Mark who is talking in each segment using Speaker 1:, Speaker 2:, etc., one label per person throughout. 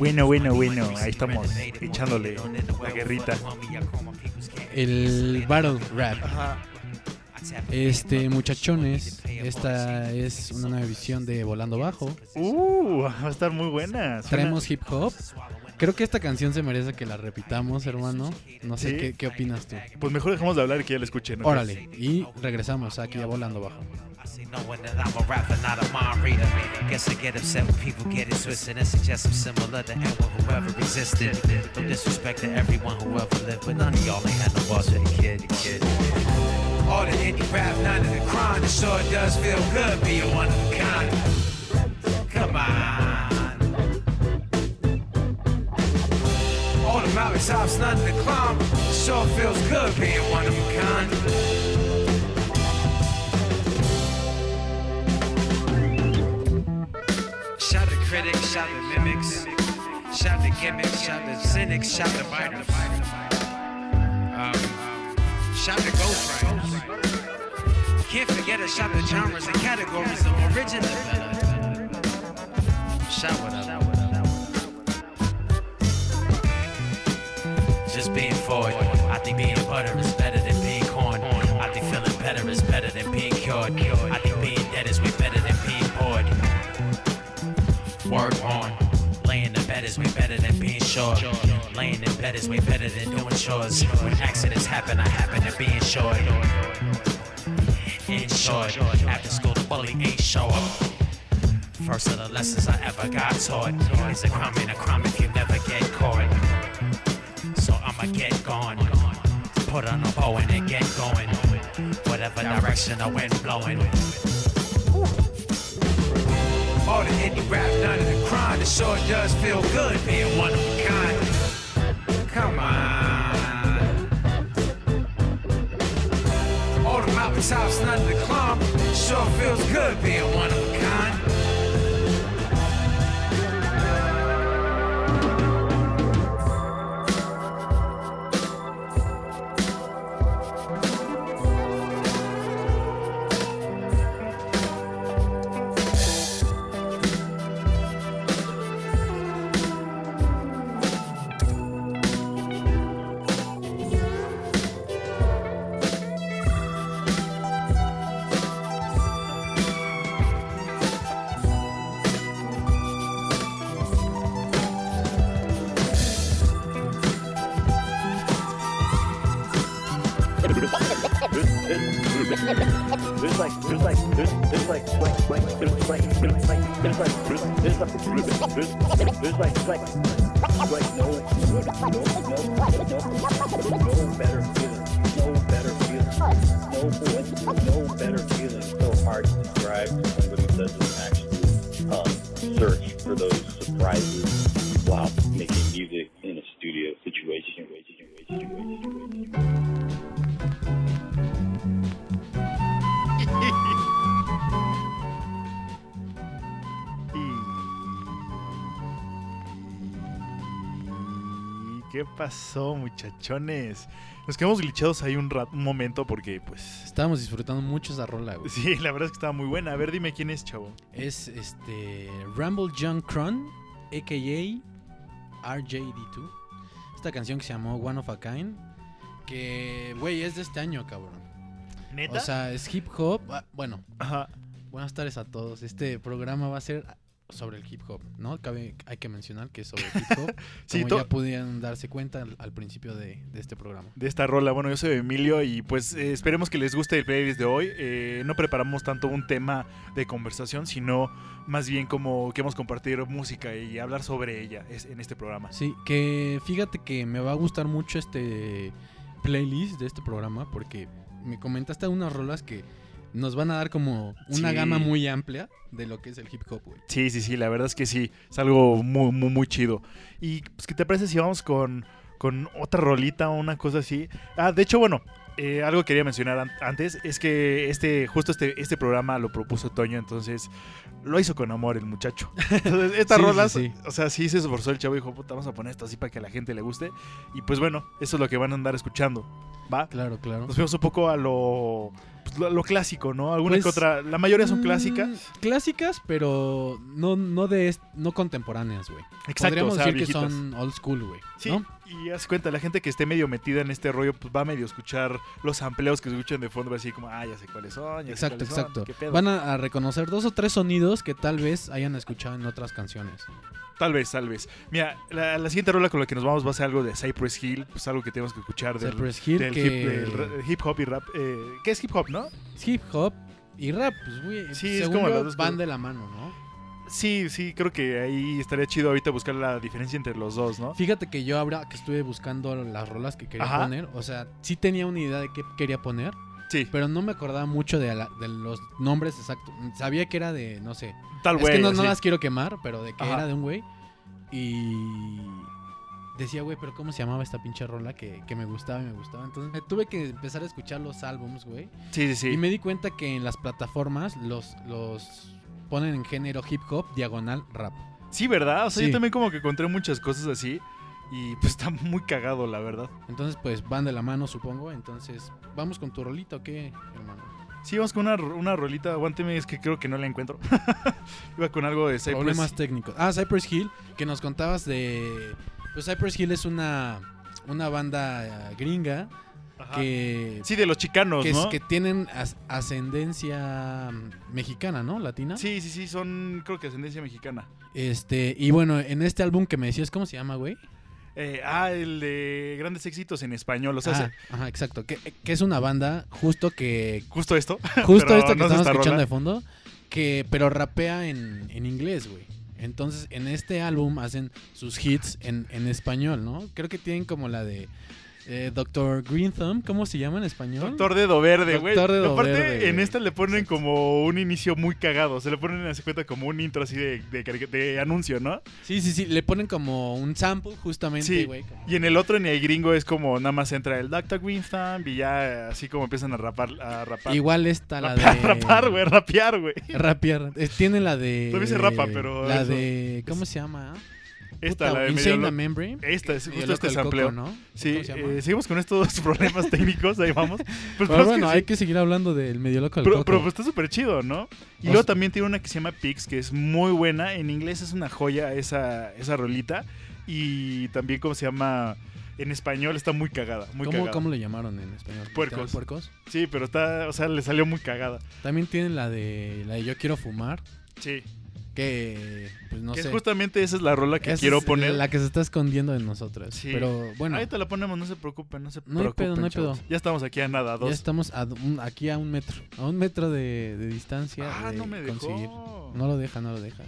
Speaker 1: Bueno, bueno, bueno, ahí estamos echándole la guerrita.
Speaker 2: El battle rap. Este, muchachones, esta es una nueva visión de Volando Bajo.
Speaker 1: Uh, va a estar muy buena.
Speaker 2: Traemos hip hop. Creo que esta canción se merece que la repitamos, hermano. No sé
Speaker 1: ¿Sí?
Speaker 2: qué, qué, opinas tú.
Speaker 1: Pues mejor dejamos de hablar y que ya la escuchen. ¿no?
Speaker 2: Órale, y regresamos aquí a Volando Bajo.
Speaker 3: All the indie rap, none of the crime, it sure does feel good being one of a kind. Come on. Mountaintops, none of the climb. It sure feels good being one of a kind. Shout the critics, shout the mimics, shout the gimmicks, shout the cynics, shout the writers. Um, shout the ghostwriters. Can't forget to shout the genres and categories of original. Shout what up. Being forward. I think being butter is better than being corn. I think feeling better is better than being cured. I think being dead is way better than being bored. Word on. Laying in bed is way better than being sure. Laying in bed is way better than doing chores. When accidents happen, I happen to be insured. In short, after school the bully ain't show up. First of the lessons I ever got taught is a crime ain't a crime if you never get caught. I'ma get gone. Put on a bow and get going. Whatever direction the wind blowing. All the indie rap, none of the crime. It sure does feel good being one of a kind. Come on. All the mountaintops, none of the climb. Sure feels good being one of a kind.
Speaker 1: Muchachones? Nos quedamos glitchados ahí un, rat- un momento porque, pues...
Speaker 2: Estábamos disfrutando mucho esa rola, güey.
Speaker 1: Sí, la verdad es que estaba muy buena. A ver, dime quién es, chavo.
Speaker 2: Es este Ramble John Cron, a.k.a. RJD2. Esta canción que se llamó One of a Kind. Que, güey, es de este año, cabrón.
Speaker 1: ¿Neta?
Speaker 2: O sea, es hip hop. Ah, Bueno,
Speaker 1: Ajá.
Speaker 2: buenas tardes a todos. Este programa va a ser sobre el hip hop, ¿no? Cabe, hay que mencionar que sobre el hip hop.
Speaker 1: Sí,
Speaker 2: como ya pudieron darse cuenta al, al principio de, de este programa.
Speaker 1: de esta rola. Bueno, yo soy Emilio y pues eh, esperemos que les guste el playlist de hoy. Eh, no preparamos tanto un tema de conversación, sino más bien como queremos compartir música y hablar sobre ella en este programa.
Speaker 2: Sí, que fíjate que me va a gustar mucho este playlist de este programa porque me comentaste unas rolas que nos van a dar como una
Speaker 1: Sí.
Speaker 2: gama muy amplia de lo que es el hip hop, güey.
Speaker 1: Sí, sí, sí, la verdad es que sí, es algo muy, muy, muy chido. Y pues, ¿qué te parece si vamos con, con otra rolita o una cosa así? Ah, de hecho, bueno, eh, algo que quería mencionar an- antes es que este, justo este, este programa lo propuso Toño, entonces lo hizo con amor el muchacho. Entonces, estas
Speaker 2: Sí, sí,
Speaker 1: rolas,
Speaker 2: sí.
Speaker 1: o sea, sí se esforzó el chavo y dijo, puta, vamos a poner esto así para que a la gente le guste. Y pues bueno, eso es lo que van a andar escuchando, ¿va?
Speaker 2: Claro, claro.
Speaker 1: Nos fuimos un poco a lo, pues, lo, lo clásico, ¿no? Alguna
Speaker 2: Pues,
Speaker 1: que otra, la mayoría son
Speaker 2: Mm,
Speaker 1: clásicas.
Speaker 2: Clásicas, pero no, no de no contemporáneas, güey.
Speaker 1: Exacto,
Speaker 2: Podríamos
Speaker 1: o sea,
Speaker 2: decir
Speaker 1: viejitas.
Speaker 2: que son old school, güey.
Speaker 1: Sí,
Speaker 2: ¿no?
Speaker 1: y haz cuenta, la gente que esté medio metida en este rollo, pues va a medio escuchar los amplios que se escuchan de fondo, va a decir como, ah, ya sé cuáles son, ya
Speaker 2: Exacto,
Speaker 1: sé cuáles son,
Speaker 2: exacto.
Speaker 1: ¿qué pedo?".
Speaker 2: Van a, a reconocer dos o tres sonidos que tal vez hayan escuchado en otras canciones.
Speaker 1: Tal vez, tal vez. Mira, la, la siguiente rola con la que nos vamos va a ser algo de Cypress Hill, pues algo que tenemos que escuchar del,
Speaker 2: Cypress Hill,
Speaker 1: del
Speaker 2: que
Speaker 1: hip, del ra- hip hop y rap. Eh, ¿Qué es hip hop, no?
Speaker 2: es hip hop y rap, pues, güey,
Speaker 1: Sí, es
Speaker 2: según
Speaker 1: como
Speaker 2: yo,
Speaker 1: las dos
Speaker 2: van de la mano, ¿no?
Speaker 1: Sí, sí, creo que ahí estaría chido ahorita buscar la diferencia entre los dos, ¿no?
Speaker 2: Fíjate que yo ahora que estuve buscando las rolas que quería
Speaker 1: Ajá.
Speaker 2: poner, o sea, sí tenía una idea de qué quería poner,
Speaker 1: Sí,
Speaker 2: pero no me acordaba mucho de, la- de los nombres exactos. Sabía que era de, no sé,
Speaker 1: tal
Speaker 2: es
Speaker 1: güey.
Speaker 2: que no, no las quiero quemar, pero de que
Speaker 1: Ajá.
Speaker 2: era de un güey. Y decía, güey, pero ¿cómo se llamaba esta pinche rola que, que me gustaba y me gustaba? Entonces me tuve que empezar a escuchar los álbums, güey.
Speaker 1: Sí, sí, sí.
Speaker 2: Y me di cuenta que en las plataformas los, los ponen en género hip hop, diagonal, rap.
Speaker 1: Sí, ¿verdad? O sea,
Speaker 2: Sí.
Speaker 1: yo también como que encontré muchas cosas así y pues está muy cagado, la verdad.
Speaker 2: Entonces, pues van de la mano, supongo. Entonces, ¿vamos con tu rolita o qué, hermano?
Speaker 1: Sí, vamos con una, una rolita. Aguánteme, es que creo que no la encuentro. Iba con algo de Cypress.
Speaker 2: Problemas técnicos. Ah, Cypress Hill, que nos contabas de. Pues Cypress Hill es una, una banda eh, gringa
Speaker 1: Ajá.
Speaker 2: que,
Speaker 1: Sí, de los chicanos,
Speaker 2: que, es-
Speaker 1: ¿no?
Speaker 2: que tienen as- ascendencia mm, mexicana, ¿no? Latina.
Speaker 1: Sí, sí, sí, son creo que ascendencia mexicana.
Speaker 2: Este, y bueno, en este álbum que me decías, ¿cómo se llama, güey?
Speaker 1: Eh, ah, el de grandes éxitos en español. O sea,
Speaker 2: Ah,
Speaker 1: se-
Speaker 2: ajá, exacto. Que, que es una banda justo que.
Speaker 1: justo esto.
Speaker 2: Justo esto que
Speaker 1: no
Speaker 2: estamos
Speaker 1: esta
Speaker 2: escuchando
Speaker 1: rola.
Speaker 2: de fondo. Que, pero rapea en, en inglés, güey. Entonces, en este álbum hacen sus hits en, en español, ¿no? Creo que tienen como la de eh, Dr. Green Thumb, ¿cómo se llama en español?
Speaker 1: Doctor Dedo Verde, güey.
Speaker 2: Doctor Dedo
Speaker 1: Aparte,
Speaker 2: Verde,
Speaker 1: en esta le ponen como un inicio muy cagado. Se le ponen, hace cuenta, como un intro así de, de, carica- de anuncio, ¿no?
Speaker 2: Sí, sí, sí. Le ponen como un sample, justamente, güey.
Speaker 1: Y en el otro, en el gringo, es como nada más entra el Dr. Green Thumb y ya así como empiezan a rapar. A rapar.
Speaker 2: Igual está la
Speaker 1: Rapear,
Speaker 2: de.
Speaker 1: rapar, güey, rapear, güey.
Speaker 2: Rapear. Eh, Tiene la de.
Speaker 1: Se rapa, pero
Speaker 2: La
Speaker 1: eso
Speaker 2: de. ¿Cómo se llama?
Speaker 1: Esta,
Speaker 2: Puta,
Speaker 1: la de
Speaker 2: Insane
Speaker 1: medio
Speaker 2: Membrane.
Speaker 1: Esta, es justo este sampleo.
Speaker 2: coco, ¿no?
Speaker 1: Sí,
Speaker 2: ¿Cómo
Speaker 1: eh, seguimos con estos problemas técnicos, ahí vamos. Pues,
Speaker 2: Pero
Speaker 1: es que
Speaker 2: bueno,
Speaker 1: sí.
Speaker 2: hay que seguir hablando del medio loco del
Speaker 1: Pero,
Speaker 2: coco.
Speaker 1: pero, pues, está súper chido, ¿no? Y
Speaker 2: O
Speaker 1: luego
Speaker 2: sea-
Speaker 1: también tiene una que se llama Pix, que es muy buena. En inglés es una joya esa, esa rolita. Y también, como se llama? En español está muy cagada, muy
Speaker 2: ¿Cómo,
Speaker 1: cagada.
Speaker 2: ¿Cómo le llamaron en español?
Speaker 1: Puercos.
Speaker 2: ¿Literal ¿Puercos?
Speaker 1: Sí, pero está, o sea, le salió muy cagada.
Speaker 2: También tienen la de la de Yo quiero fumar,
Speaker 1: Sí.
Speaker 2: Que pues no
Speaker 1: que
Speaker 2: sé.
Speaker 1: es justamente esa es la rola que
Speaker 2: Esa
Speaker 1: quiero
Speaker 2: es
Speaker 1: poner.
Speaker 2: La que se está escondiendo de nosotros.
Speaker 1: Sí.
Speaker 2: Pero bueno,
Speaker 1: Ahorita la ponemos, no se preocupen, no se
Speaker 2: No hay
Speaker 1: preocupen.
Speaker 2: pedo, no hay pedo.
Speaker 1: Ya estamos aquí a nada, a
Speaker 2: ya
Speaker 1: dos.
Speaker 2: estamos a un- aquí a un metro. A un metro de, de distancia.
Speaker 1: Ah,
Speaker 2: de
Speaker 1: no me dejó.
Speaker 2: conseguir. No lo deja, no lo deja.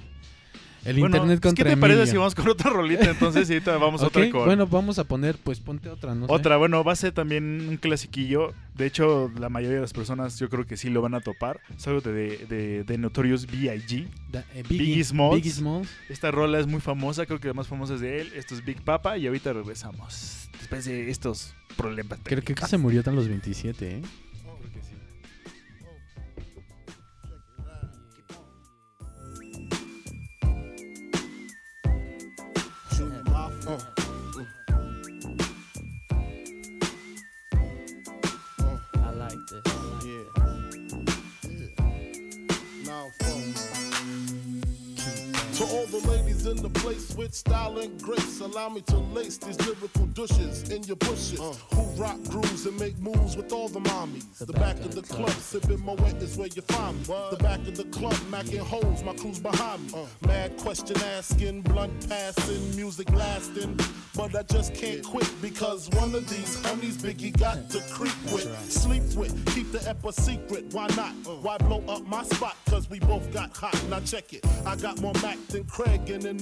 Speaker 2: El
Speaker 1: Bueno,
Speaker 2: internet
Speaker 1: pues, ¿qué
Speaker 2: contra
Speaker 1: te parece
Speaker 2: Emilio.
Speaker 1: si vamos con otra rolita entonces? Y ahorita vamos a otra con...
Speaker 2: Bueno, vamos a poner, pues ponte otra, no sé.
Speaker 1: Otra, bueno, va a ser también un clasiquillo. De hecho, la mayoría de las personas yo creo que sí lo van a topar. Es algo de, de, de Notorious B.I.G.
Speaker 2: Eh,
Speaker 1: Biggie Smalls.
Speaker 2: Biggie Smalls.
Speaker 1: Esta rola es muy famosa, creo que la más famosa es de él. Esto es Big Papa y ahorita regresamos. Después de estos problemas
Speaker 2: Creo que
Speaker 1: técnicos.
Speaker 2: se murió tan los 27, ¿eh?
Speaker 4: In the place with style and grace, allow me to lace these lyrical douches in your bushes. Uh. Who rock grooves and make moves with all the mommies. The, back, of the club, sipping Moet is where you find me. The back of the club, macking holes, my crew's behind me. Uh. Mad question asking, blunt passing, music lasting. But I just can't quit because one of these homies Biggie got to creep with, sleep with, keep the ep a secret. Why not? Uh. Why blow up my spot? Cause we both got hot. Now check it. I got more Mac than Craig and in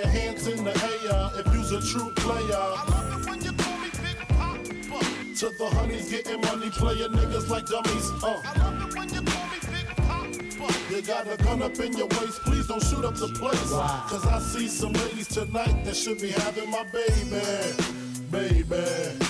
Speaker 4: Your hands in the air if you's a true player. I love it when you call me Big Papa. To the honeys getting money, playing niggas like dummies. Uh. I love it when you call me Big Papa. You got a gun up in your waist, please don't shoot up the place. Cause I see some ladies tonight that should be having my baby. Baby.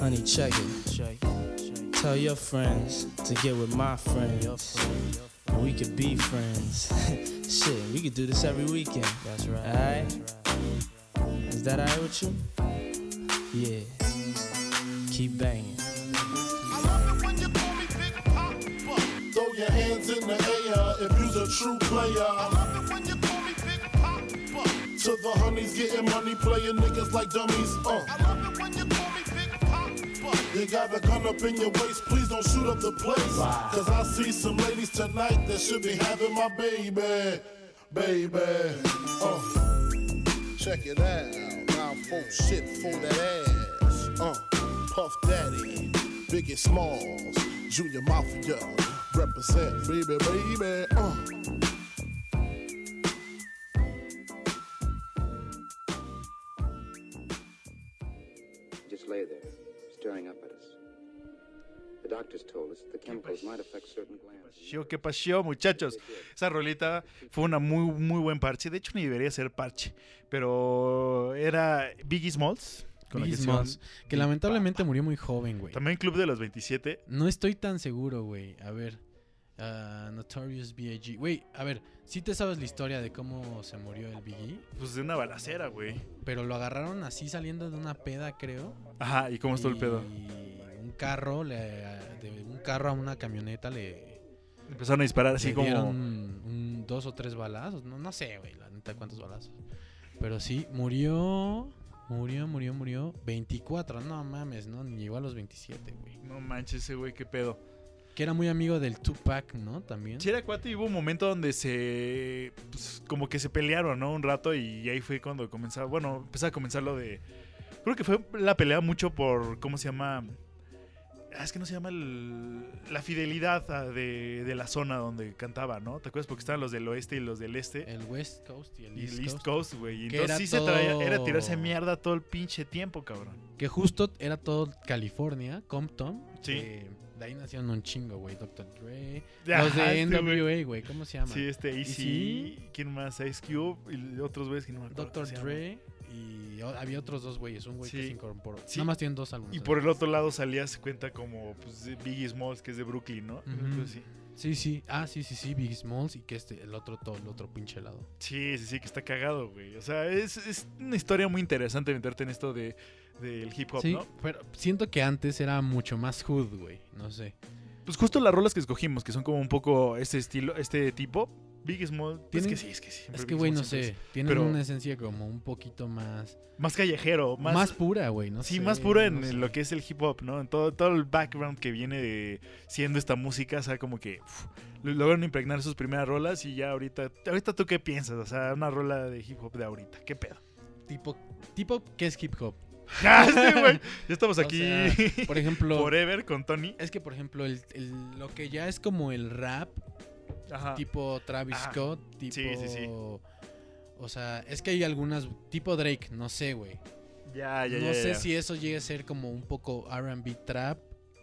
Speaker 5: Honey, check it. Tell your friends to get with my friends. And we could be friends. Shit, we could do this every weekend. That's right. Alright? Is that alright with you? Yeah. Keep banging.
Speaker 4: I love it when you call me Big Papa. Throw your hands in the air if you's a true player. I love it when you call me Big Papa. To the honeys getting money, playing niggas like dummies. Uh. You got a gun up in your waist, please don't shoot up the place. Cause I see some ladies tonight that should be having my baby. Baby. Uh. Check it out. Now I'm full shit for that ass. Uh. Puff Daddy, Biggie Smalls, Junior Mafia, represent, baby, baby. Uh.
Speaker 6: just lay there, staring up at us. The doctors told us the chemicals might affect certain glands.
Speaker 1: Pasó, ¿Qué pasó, muchachos? Esa rolita fue una muy, muy buen parche. De hecho, ni debería ser parche. Pero era Biggie Smalls. con
Speaker 2: Biggie Smalls, que
Speaker 1: Big
Speaker 2: lamentablemente
Speaker 1: Papa.
Speaker 2: murió muy joven, güey.
Speaker 1: También Club de los 27.
Speaker 2: No estoy tan seguro, güey. A ver. Ah, Notorious B.I.G. Güey, a ver, si te sabes la historia de cómo se murió el Biggie,
Speaker 1: Pues de una balacera, güey.
Speaker 2: pero lo agarraron así saliendo de una peda, creo.
Speaker 1: Ajá, ¿y cómo estuvo el pedo?
Speaker 2: Y un carro, le- de un carro a una camioneta le,
Speaker 1: Empezaron a disparar así
Speaker 2: le
Speaker 1: como.
Speaker 2: dieron un- dos o tres balazos. No, no sé, güey, la neta cuántos balazos. Pero sí, murió, murió, murió, murió. 24, no mames, no, ni llegó a los 27, güey.
Speaker 1: No manches, ese güey, qué pedo.
Speaker 2: Que era muy amigo del Tupac, ¿no? También.
Speaker 1: Sí, era cuate y hubo un momento donde se. pues, como que se pelearon, ¿no? Un rato y ahí fue cuando comenzaba. Bueno, empezó a comenzar lo de. Creo que fue la pelea mucho por. ¿Cómo se llama? Ah, es que no se llama el- la fidelidad ah, de, de la zona donde cantaba, ¿no? ¿Te acuerdas? Porque estaban los del oeste y los del este.
Speaker 2: El West Coast y el
Speaker 1: y
Speaker 2: East,
Speaker 1: el East
Speaker 2: Coast.
Speaker 1: Güey. Entonces sí se traía. Era tirarse mierda todo el pinche tiempo, cabrón.
Speaker 2: Que justo era todo California, Compton.
Speaker 1: Sí.
Speaker 2: que de ahí nacieron un chingo, güey. Dr. Dre.
Speaker 1: Ajá,
Speaker 2: los de
Speaker 1: este.
Speaker 2: NWA, güey. ¿Cómo se llaman?
Speaker 1: Sí, este Easy. ¿Quién más? Ice Cube y otros güeyes que no me acuerdo.
Speaker 2: Dr. Dre. Y había otros dos güeyes. Un güey que se incorporó.
Speaker 1: Sí.
Speaker 2: Nada más tienen dos álbumes.
Speaker 1: Y por el otro lado salía, se cuenta como pues, Biggie Smalls, que es de Brooklyn, ¿no? Entonces, sí.
Speaker 2: Sí, sí. Ah, sí, sí, sí, Big Smalls y que este, el otro, todo, el otro pinche helado.
Speaker 1: Sí, sí, sí, que está cagado, güey. O sea, es, es una historia muy interesante meterte en esto de del hip hop,
Speaker 2: Sí,
Speaker 1: ¿no?
Speaker 2: pero siento que antes era mucho más hood, güey. No sé.
Speaker 1: Pues justo las rolas que escogimos, que son como un poco este estilo, este tipo, Big Small, es
Speaker 2: Tienen-
Speaker 1: que sí, es que sí.
Speaker 2: Es que, güey, no sé. Tienen
Speaker 1: pero-
Speaker 2: una esencia como un poquito más.
Speaker 1: Más callejero, más,
Speaker 2: Más, pura, güey. No
Speaker 1: sí,
Speaker 2: sé,
Speaker 1: más pura en,
Speaker 2: no
Speaker 1: en
Speaker 2: sé.
Speaker 1: lo que es el hip hop, ¿no? En todo, todo el background que viene de siendo esta música, o sea, como que uf, lo- lograron impregnar sus primeras rolas y ya ahorita, ahorita tú qué piensas, o sea, una rola de hip hop de ahorita, ¿qué pedo?
Speaker 2: Tipo, tipo, ¿qué es hip hop?
Speaker 1: Ah, ya estamos
Speaker 2: O
Speaker 1: aquí
Speaker 2: sea, por ejemplo,
Speaker 1: forever con Tony.
Speaker 2: es que, por ejemplo, el, el- lo que ya es como el rap,
Speaker 1: Ajá.
Speaker 2: tipo Travis Scott, tipo.
Speaker 1: sí, sí, sí.
Speaker 2: O sea, es que hay algunas, tipo Drake, no sé, güey.
Speaker 1: Ya, ya,
Speaker 2: no
Speaker 1: ya,
Speaker 2: sé
Speaker 1: ya.
Speaker 2: si eso llegue a ser como un poco RB trap,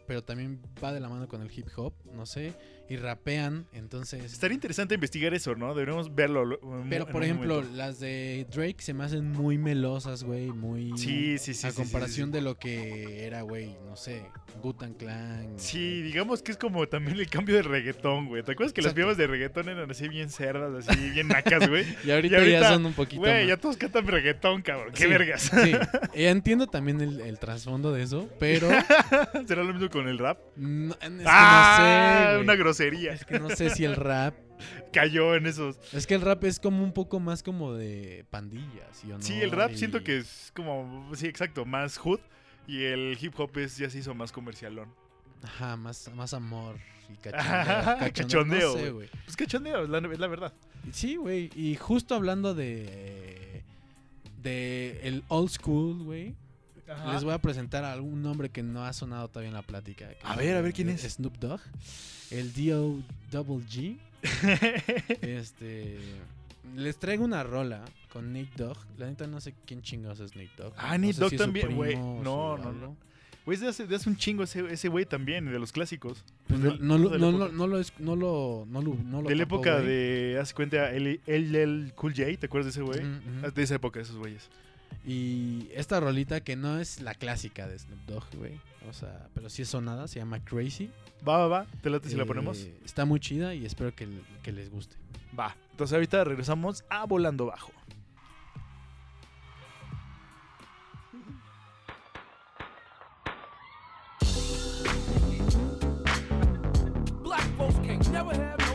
Speaker 2: pero también va de la mano con el hip hop, no sé. Y rapean, entonces.
Speaker 1: Estaría interesante investigar eso, ¿no? Deberíamos verlo.
Speaker 2: Pero por ejemplo,
Speaker 1: momento.
Speaker 2: las de Drake se me hacen muy melosas, güey, muy
Speaker 1: Sí, sí, sí.
Speaker 2: a
Speaker 1: sí,
Speaker 2: comparación
Speaker 1: sí.
Speaker 2: de lo que era, güey, no sé, Gutan Clan.
Speaker 1: Sí, digamos que es como también el cambio de reggaetón, güey. ¿Te acuerdas que las piebas de reggaetón eran así bien cerdas, así bien nacas, güey?
Speaker 2: Y ahorita,
Speaker 1: Y ahorita,
Speaker 2: ya son un poquito
Speaker 1: Güey, ya todos cantan reggaetón, cabrón. ¡Qué vergas!
Speaker 2: Sí, entiendo también el, el trasfondo de eso, pero
Speaker 1: ¿Será lo mismo con el rap?
Speaker 2: no, es que
Speaker 1: ¡Ah!
Speaker 2: no sé,
Speaker 1: una grosería.
Speaker 2: Es que no sé si el rap,
Speaker 1: Cayó en esos.
Speaker 2: es que el rap es como un poco más como de pandillas, ¿sí o no?
Speaker 1: Sí, el rap
Speaker 2: Y-
Speaker 1: siento que es como, sí, exacto, más hood. Y el hip hop es, ya se hizo más comercialón.
Speaker 2: Ajá, más, más amor y
Speaker 1: Ajá,
Speaker 2: cachondeo.
Speaker 1: cachondeo,
Speaker 2: no sé.
Speaker 1: Pues cachondeo, es la, es la verdad.
Speaker 2: Sí, güey. Y justo hablando de. de el old school, güey. Les voy a presentar a algún nombre que no ha sonado todavía en la plática.
Speaker 1: A ver, a ver, ¿quién es?
Speaker 2: Snoop Dogg. El D.O. Double G. Este. Les traigo una rola con Nate Dogg. La neta no sé quién chingados es Nate Dogg.
Speaker 1: Ah,
Speaker 2: No sé
Speaker 1: Dogg
Speaker 2: si es
Speaker 1: también, güey. No, no, no. Güey, de hace, de hace un chingo ese ese güey también, de los clásicos.
Speaker 2: No, lo- no, lo- no lo es- no lo no lo no lo
Speaker 1: de la época de, haz cuenta, el, el, Cool J, ¿te acuerdas de ese güey?
Speaker 2: Ujú, ujú.
Speaker 1: Ah, De esa época, esos güeyes.
Speaker 2: Y esta rolita que no es la clásica de Snoop Dogg, güey. O sea, pero sí es sonada, se llama Crazy.
Speaker 1: Va, va, va, te late si la
Speaker 2: Eh,
Speaker 1: ponemos.
Speaker 2: Está muy chida y espero que, que les guste.
Speaker 1: Va. Entonces ahorita regresamos a Volando Bajo.
Speaker 7: Black folks can't never have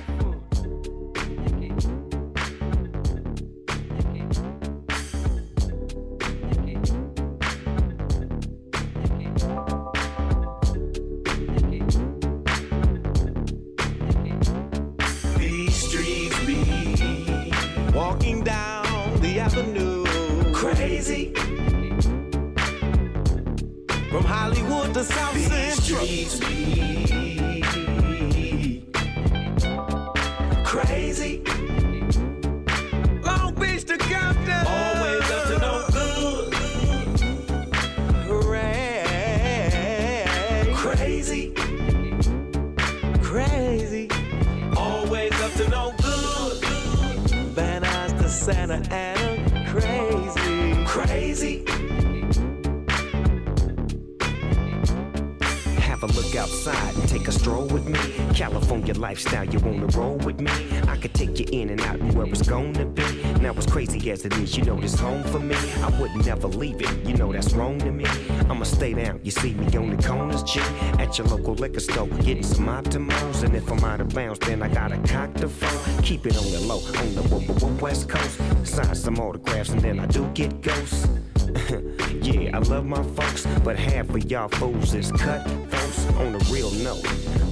Speaker 8: gonna be. Now as crazy as it is, you know this home for me. I would never leave it, you know that's wrong to me. I'ma stay down, you see me on the corners, G. At your local liquor store, getting some optimals. And if I'm out of bounds, then I gotta cock the phone. Keep it on the low, on the w- w- west coast. Sign some autographs and then I do get ghosts. yeah, I love my folks, but half of y'all fools is cut folks on a real note.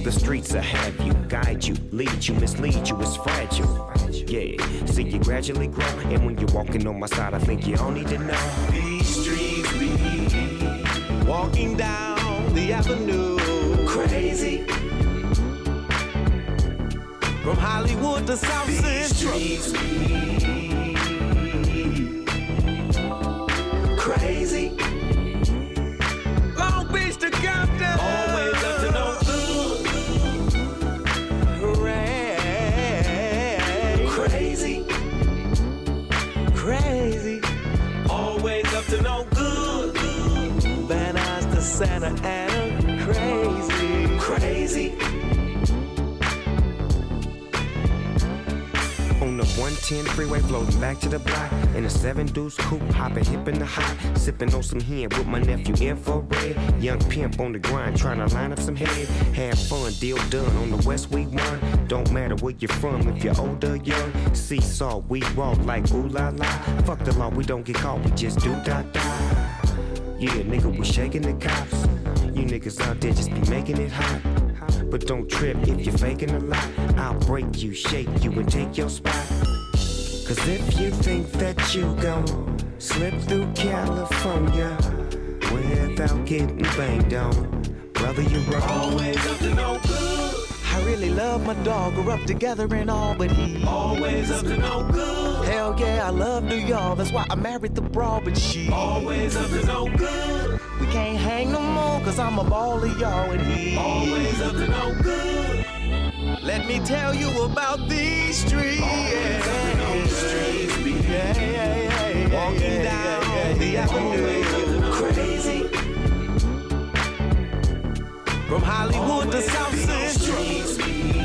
Speaker 8: The streets will have you, guide you, lead you, mislead you, it's fragile. Yeah, see you gradually grow, and when you're walking on my side, I think you all need to know.
Speaker 9: These streets be walking down the avenue. Crazy. From Hollywood to South
Speaker 8: These
Speaker 9: Central. Santa Ana. Crazy. Crazy.
Speaker 8: On the 110 freeway, floating back to the block. In a seven deuce coupe, hopping hip in the hot. Sipping on some hen with my nephew infrared. Young pimp on the grind, trying to line up some head. Have fun, deal done on the West we won. Don't matter where you're from, if you're older, young. Seesaw, we walk like ooh la la. Fuck the law, we don't get caught, we just do da da. Yeah, nigga, we shaking the cops. You niggas out there just be making it hot. But don't trip if you're faking a lot. I'll break you, shake you, and take your spot. Cause if you think that you gon' slip through California without getting banged on, brother, you're.
Speaker 9: Always up to no good.
Speaker 10: I really love my dog, we're up together and all, but he
Speaker 9: Always up to no good.
Speaker 10: Hell yeah, I love New York, that's why I married the broad, but she
Speaker 9: Always up to no good.
Speaker 10: We can't hang no more, cause I'm a ball of y'all and he
Speaker 9: Always up to no good.
Speaker 10: Let me tell you about these streets.
Speaker 9: Always up to no streets.
Speaker 10: Yeah, yeah, yeah,
Speaker 9: Walking down the
Speaker 10: yeah,
Speaker 9: Always up to no
Speaker 10: Crazy. From Hollywood to South Central.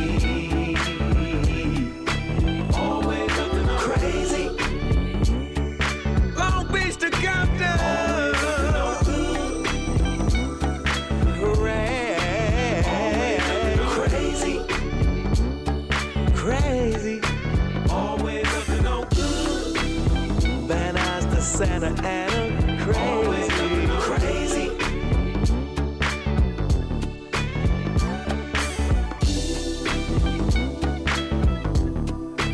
Speaker 10: Santa Ana. Crazy. Crazy.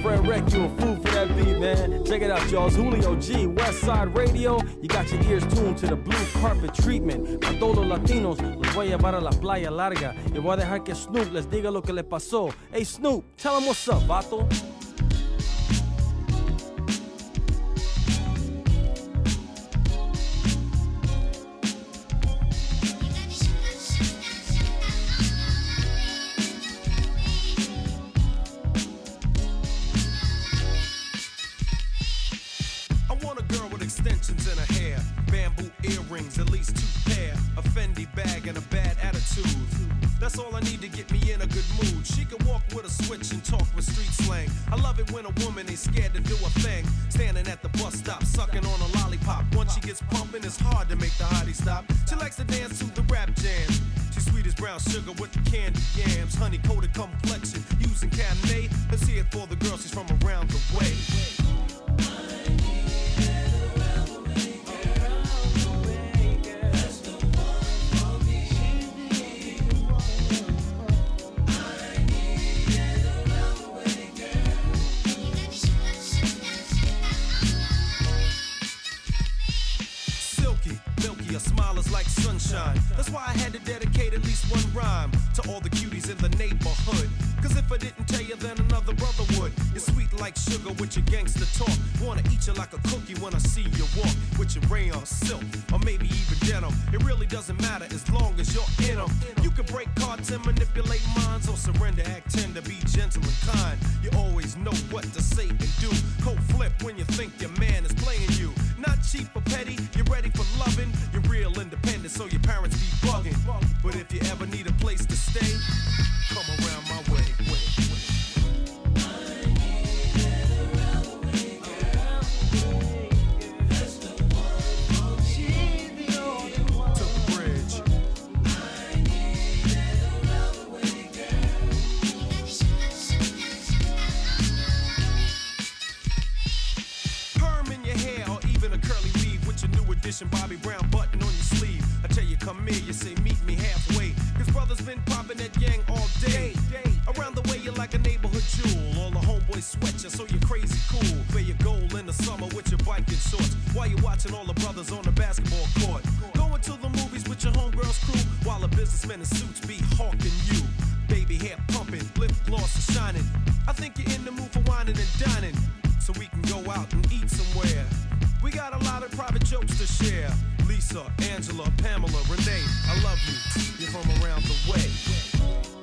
Speaker 7: Fred Wreck, you a fool for that beat, man. Check it out, y'all. It's Julio G, West Side Radio. You got your ears tuned to the blue carpet treatment. A todos latinos los voy a llevar a la playa larga. Y voy a dejar que Snoop les diga lo que le pasó. Hey, Snoop, tell him what's up, vato.
Speaker 11: Candy jewel. All homeboys sweat you, so you're crazy cool. Wear your gold in the summer with your biking shorts. While you're watching all the brothers on the basketball court. Going to the movies with your homegirls crew. While the businessmen in suits be hawking you. Baby hair pumping, lip gloss is shining. I think you're in the mood for whining and dining. So we can go out and eat somewhere. We got a lot of private jokes to share. Lisa, Angela, Pamela, Renee, I love you. You're from around the way.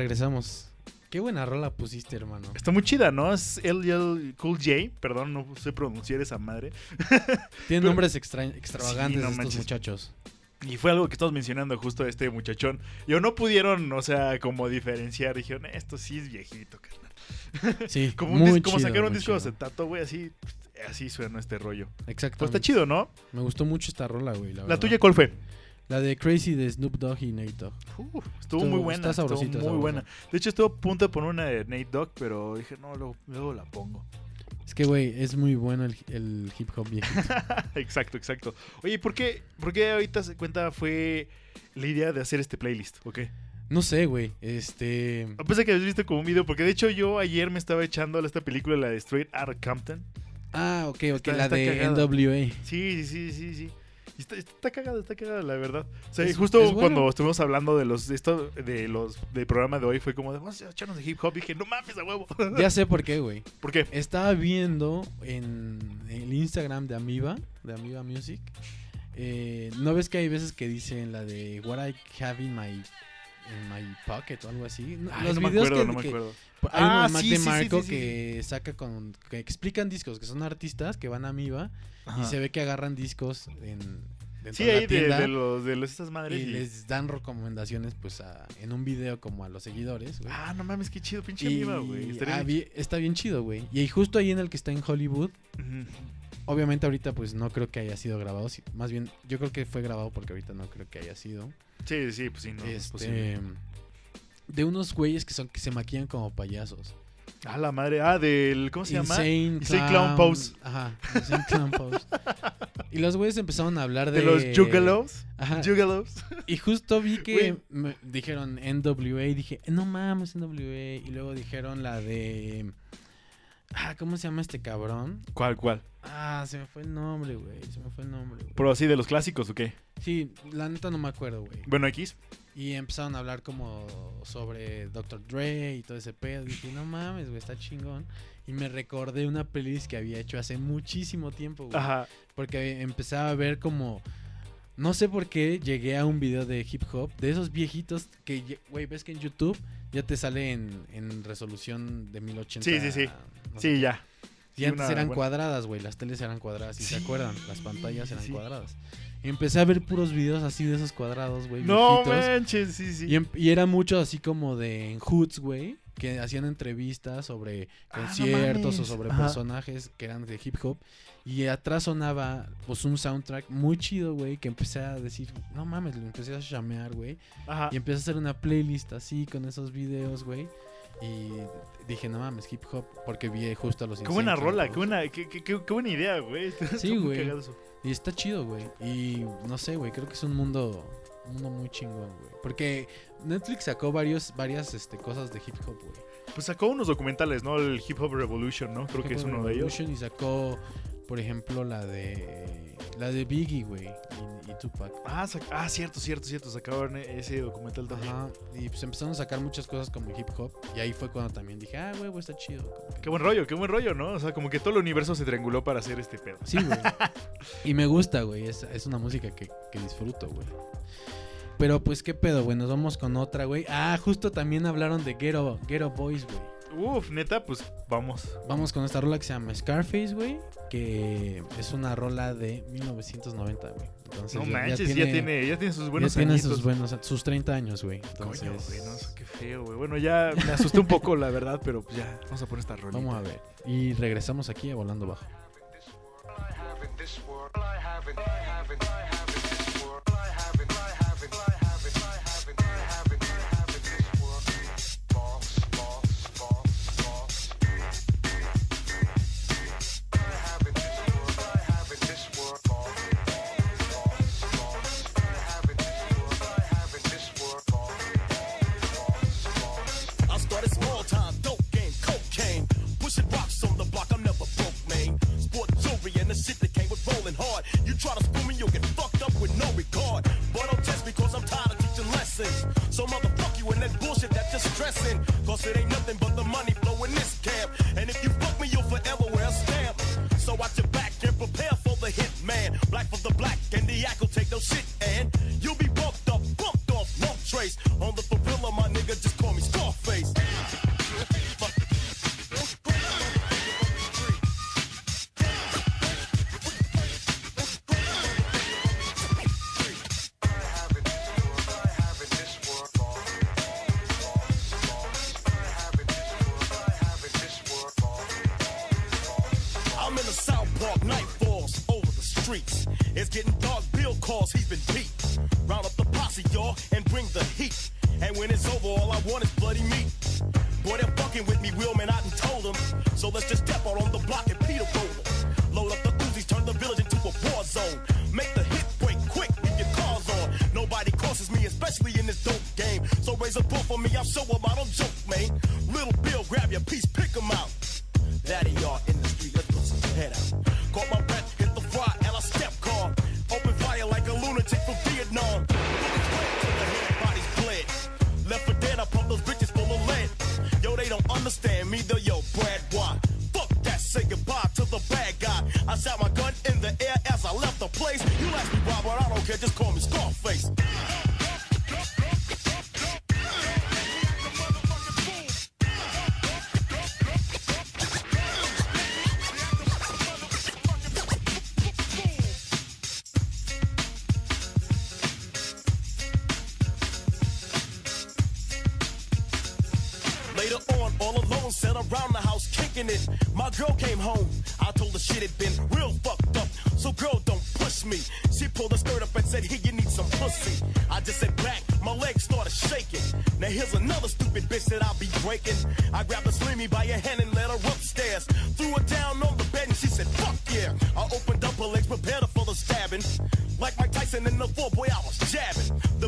Speaker 2: Regresamos. Qué buena rola pusiste, hermano.
Speaker 1: Está muy chida, ¿no? Es LL Cool J. Perdón, no sé pronunciar esa madre.
Speaker 2: Tienen
Speaker 1: Pero-
Speaker 2: nombres extra- extravagantes
Speaker 1: Sí, no
Speaker 2: estos muchachos.
Speaker 1: Y fue algo que estamos mencionando justo este muchachón. Y no pudieron, o sea, como diferenciar. Dijeron, esto sí es viejito, carnal.
Speaker 2: Sí,
Speaker 1: como un
Speaker 2: muy
Speaker 1: dis- como
Speaker 2: chido,
Speaker 1: sacar un disco de acetato, güey, así, así suena este rollo.
Speaker 2: Exacto.
Speaker 1: Pues está chido, ¿no?
Speaker 2: Me gustó mucho esta rola, güey. La,
Speaker 1: ¿La tuya cuál fue?
Speaker 2: La de Crazy de Snoop Dogg y Nate Dogg.
Speaker 1: Estuvo muy buena.
Speaker 2: Está sabrosita.
Speaker 1: estuvo muy buena. De hecho, estuve a punto de poner una de Nate Dogg, pero dije, no, luego, luego la pongo.
Speaker 2: Es que, güey, es muy bueno el, el hip hop viejito.
Speaker 1: exacto, exacto. Oye, ¿por qué, ¿por qué ahorita se cuenta fue la idea de hacer este playlist? ¿Ok?
Speaker 2: No sé, güey. Este.
Speaker 1: A pesar que habías visto como un video, porque de hecho yo ayer me estaba echando esta película, la de Straight Outta Compton.
Speaker 2: Ah, ok, ok.
Speaker 1: Está-
Speaker 2: la
Speaker 1: está
Speaker 2: de
Speaker 1: cagada.
Speaker 2: NWA.
Speaker 1: Sí, sí, sí, sí. Y Está, está cagada, está cagada, la verdad. O sea,
Speaker 2: Es-
Speaker 1: justo
Speaker 2: es bueno.
Speaker 1: cuando estuvimos hablando de los esto de los del programa de hoy fue como de vamos a echarnos de hip hop. dije, no mames a huevo.
Speaker 2: Ya sé por qué, güey.
Speaker 1: ¿Por qué?
Speaker 2: Estaba viendo en el Instagram de Amiba, de Amiba Music. eh, ¿No ves que hay veces que dicen la de What I have in my, in my pocket o algo así? No,
Speaker 1: Ay,
Speaker 2: los
Speaker 1: no me
Speaker 2: videos
Speaker 1: acuerdo,
Speaker 2: que-
Speaker 1: no me
Speaker 2: que-
Speaker 1: acuerdo.
Speaker 2: Hay
Speaker 1: Ah,
Speaker 2: unos más
Speaker 1: sí,
Speaker 2: de Marco
Speaker 1: sí, sí.
Speaker 2: que saca con. que explican discos, que son artistas que van a
Speaker 1: Ajá.
Speaker 2: y se ve que agarran discos en. dentro
Speaker 1: Sí,
Speaker 2: de la
Speaker 1: de, de los de los- estas madres.
Speaker 2: y
Speaker 1: y-
Speaker 2: les dan recomendaciones pues a- en un video como a los seguidores.
Speaker 1: Ah, no mames, qué chido, pinche
Speaker 2: Y
Speaker 1: amiga, güey.
Speaker 2: Ah,
Speaker 1: bien
Speaker 2: está bien chido, güey. Y ahí justo ahí en el que está en Hollywood. Obviamente ahorita pues no creo que haya sido grabado. Más bien, yo creo que fue grabado porque ahorita no creo que haya sido.
Speaker 1: Sí, sí, pues sí, no. es
Speaker 2: este, de unos güeyes que son que se maquillan como payasos.
Speaker 1: Ah, la madre. Ah, del. ¿Cómo se llama?
Speaker 2: Insane
Speaker 1: Clown Pose.
Speaker 2: Ajá, Insane Clown Pose. Y los güeyes empezaron a hablar de...
Speaker 1: De los Juggalos.
Speaker 2: Ajá.
Speaker 1: Juggalos.
Speaker 2: Y justo vi que me dijeron NWA y dije, no mames, NWA. Y luego dijeron la de... Ah, ¿cómo se llama este cabrón?
Speaker 1: ¿Cuál, cuál?
Speaker 2: Ah, se me fue el nombre, güey. Se me fue el nombre, güey.
Speaker 1: ¿Pero así de los clásicos o qué?
Speaker 2: Sí, la neta no me acuerdo, güey.
Speaker 1: Bueno, X.
Speaker 2: Y empezaron a hablar como sobre Dr. Dre y todo ese pedo. Dije, no mames, güey, está chingón. Y me recordé una playlist que había hecho hace muchísimo tiempo, güey.
Speaker 1: Ajá.
Speaker 2: Porque empezaba a ver como... No sé por qué llegué a un video de hip hop, de esos viejitos que, güey, ves que en YouTube ya te sale en, en resolución de 1080.
Speaker 1: Sí, sí, sí.
Speaker 2: no
Speaker 1: Sí,
Speaker 2: sé.
Speaker 1: ya.
Speaker 2: Y
Speaker 1: Sí,
Speaker 2: antes eran
Speaker 1: buena-
Speaker 2: cuadradas, güey. Las teles eran cuadradas, si se
Speaker 1: Sí,
Speaker 2: acuerdan. Las pantallas eran
Speaker 1: sí.
Speaker 2: cuadradas. Empecé a ver puros videos así de esos cuadrados, güey.
Speaker 1: No
Speaker 2: viejitos.
Speaker 1: manches, sí, sí.
Speaker 2: Y, em- y era mucho así como de en hoods, güey. Que hacían entrevistas sobre
Speaker 1: Ah, no
Speaker 2: conciertos o sobre
Speaker 1: Ajá.
Speaker 2: personajes que eran de hip hop. Y atrás sonaba pues un soundtrack muy chido, güey. Que empecé a decir, no mames, lo empecé a llamear, güey. Y empecé a hacer una playlist así con esos videos, güey. Y dije, no mames, hip hop. Porque vi justo a los
Speaker 1: Qué buena rola, qué buena, qué, qué- qué- buena idea, güey.
Speaker 2: Sí, güey. Y está chido, güey. Y no sé, güey, creo que es un mundo, un mundo muy chingón, güey. Porque Netflix sacó varios, varias este, cosas de hip hop, güey.
Speaker 1: Pues sacó unos documentales, ¿no? El Hip Hop Revolution, ¿no? Creo que es uno de ellos.
Speaker 2: Y sacó, por ejemplo, la de la de Biggie, güey, y, y Tupac.
Speaker 1: Ah, ah, cierto, cierto, cierto. Sacaron ese documental también.
Speaker 2: Ajá, y pues empezaron a sacar muchas cosas como hip hop. Y ahí fue cuando también dije, ah, güey, está chido. que-
Speaker 1: Qué buen rollo, qué buen rollo, ¿no? O sea, como que todo el universo se trianguló para hacer este pedo.
Speaker 2: Sí, güey. y me gusta, güey. Es, es una música que, que disfruto, güey. Pero pues, ¿qué pedo, güey? Nos vamos con otra, güey. Ah, justo también hablaron de Ghetto, Ghetto Boys, güey.
Speaker 1: Uf, neta, pues vamos.
Speaker 2: Vamos con esta rola que se llama Scarface, güey. Que es una rola de 1990, güey. Entonces,
Speaker 1: No
Speaker 2: ya-
Speaker 1: manches, ya tiene, ya tiene sus buenos
Speaker 2: ya tiene
Speaker 1: añitos.
Speaker 2: sus buenos, sus 30 años, güey. Entonces,
Speaker 1: Coño, güey, no, eso qué feo, güey. Bueno, ya me asusté un poco, la verdad, pero pues ya, vamos a poner esta rola.
Speaker 2: vamos a ver. Y regresamos aquí a Volando Bajo.
Speaker 12: Cause it ain't nothing but the money flowin' this camp. And if you fuck me, you'll forever wear a stamp. So watch your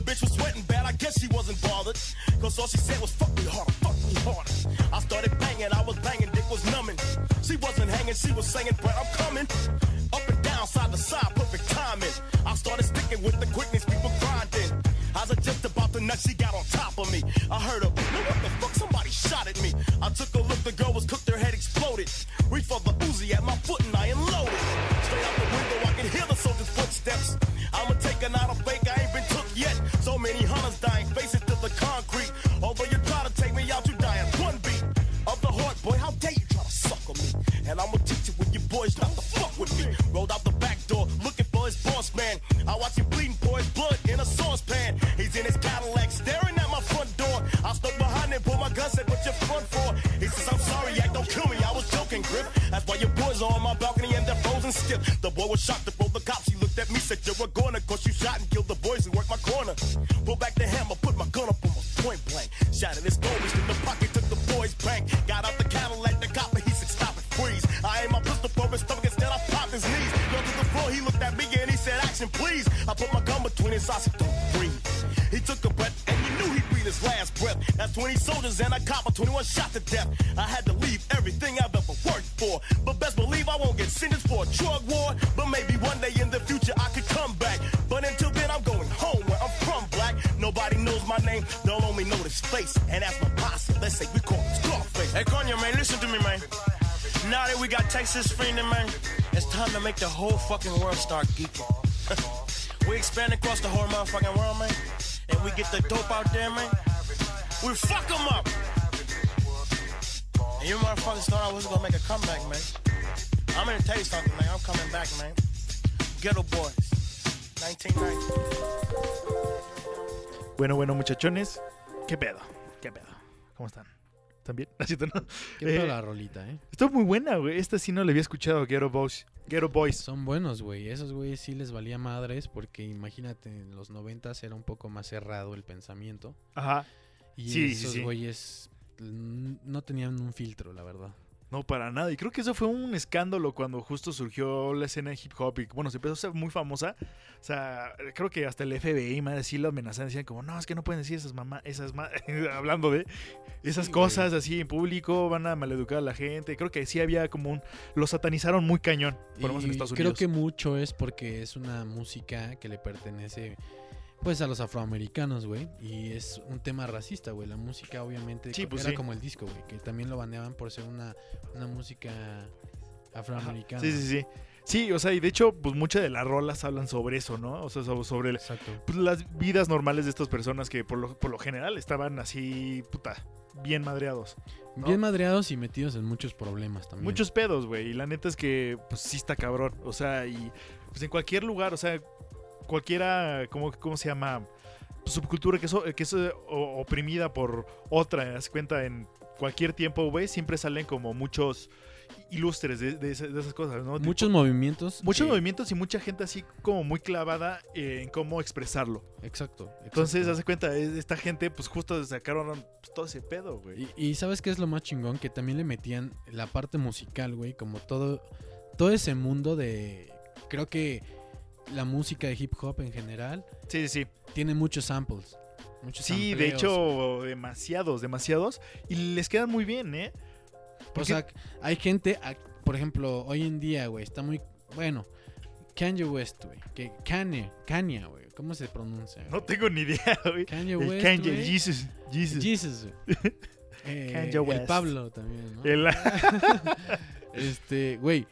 Speaker 12: bitch was sweating bad, I guess she wasn't bothered. Cause all she said was, Fuck me harder, fuck me harder. I started banging, I was banging, dick was numbing. She wasn't hanging, she was saying, But I'm coming. Up and down, side to side, perfect timing. I started sticking with the quickness, people grinding. I was just about to nut, she got on top of me. I heard her, "No, what the fuck, somebody shot at me. I took a look, the girl was cooked, her head exploded. Reached for the Uzi at my foot and I unloaded. Straight out the window, I can hear the soldier's footsteps. I'ma take another fake, Are on my balcony and they're frozen stiff. The boy was shocked to make the whole fucking world start geeking. we expand across the whole motherfucking world, man. And we get the dope out there, man. We fuck them up. And you motherfuckers thought I wasn't gonna make a comeback, man. I'm gonna tell you something, man. I'm coming back, man. Ghetto Boys, 1990.
Speaker 1: Bueno, bueno, muchachones. ¿Qué pedo? ¿Qué pedo? ¿Cómo están? ¿Están bien? ¿Así no?
Speaker 2: Qué pedo la rolita, ¿eh?
Speaker 1: Está muy buena, güey. Esta sí no le había escuchado. Ghetto Boys. Ghetto Boys.
Speaker 2: Son buenos, güey. Esos güeyes sí les valía madres porque imagínate, en los noventas era un poco más cerrado el pensamiento.
Speaker 1: Ajá.
Speaker 2: Y
Speaker 1: Sí,
Speaker 2: esos
Speaker 1: sí.
Speaker 2: güeyes no tenían un filtro, la verdad.
Speaker 1: No, para nada. Y creo que eso fue un escándalo cuando justo surgió la escena de hip hop y bueno, se empezó a ser muy famosa. O sea, creo que hasta el FBI, madre, sí lo amenazaban. Decían como, no, es que no pueden decir esas mamás, esas ma-", hablando de esas
Speaker 2: Sí,
Speaker 1: cosas así en público, van a maleducar a la gente. Creo que sí había como un... Lo satanizaron muy cañón, por en Estados
Speaker 2: creo
Speaker 1: Unidos.
Speaker 2: que mucho es porque es una música que le pertenece pues a los afroamericanos, güey, y es un tema racista, güey. La música obviamente
Speaker 1: Sí, pues
Speaker 2: era
Speaker 1: sí.
Speaker 2: como el disco, güey, que también lo baneaban por ser una, una música afroamericana.
Speaker 1: Sí, sí, sí. Sí, o sea, y de hecho, pues muchas de las rolas hablan sobre eso, ¿no? O sea, so- sobre el- pues, las vidas normales de estas personas que por lo, por lo general estaban así, puta, bien madreados. ¿no?
Speaker 2: Bien madreados y metidos en muchos problemas también.
Speaker 1: Muchos pedos, güey. Y la neta es que, pues sí está cabrón. O sea, y pues en cualquier lugar, o sea, cualquiera, ¿cómo, cómo se llama? Subcultura que es, que es oprimida por otra, das cuenta, en cualquier tiempo, güey, siempre salen como muchos ilustres de, de esa- de esas cosas, ¿no?
Speaker 2: Muchos
Speaker 1: Tipo,
Speaker 2: movimientos.
Speaker 1: Muchos movimientos y mucha gente así como muy clavada en cómo expresarlo.
Speaker 2: Exacto.
Speaker 1: Entonces, hace cuenta, es- esta gente, pues justo sacaron todo ese pedo, güey.
Speaker 2: Y, y ¿sabes qué es lo más chingón? Que también le metían la parte musical, güey, como todo, todo ese mundo de... Creo que la música de hip hop en general
Speaker 1: Sí, sí, sí.
Speaker 2: tiene muchos samples. Muchos
Speaker 1: Sí, de hecho, demasiados, demasiados. Y les quedan muy bien, ¿eh?
Speaker 2: O sea, hay gente, por ejemplo, hoy en día, güey, está muy... Bueno, Kanye West, güey. Que Kanye, Kanye, güey. ¿Cómo se pronuncia?
Speaker 1: no tengo ni idea, güey.
Speaker 2: Kanye
Speaker 1: El
Speaker 2: West,
Speaker 1: Kanye. Jesus, Jesus.
Speaker 2: Jesus, güey. Eh,
Speaker 1: Kanye
Speaker 2: El
Speaker 1: West.
Speaker 2: Pablo también, ¿no?
Speaker 1: El-
Speaker 2: este, güey.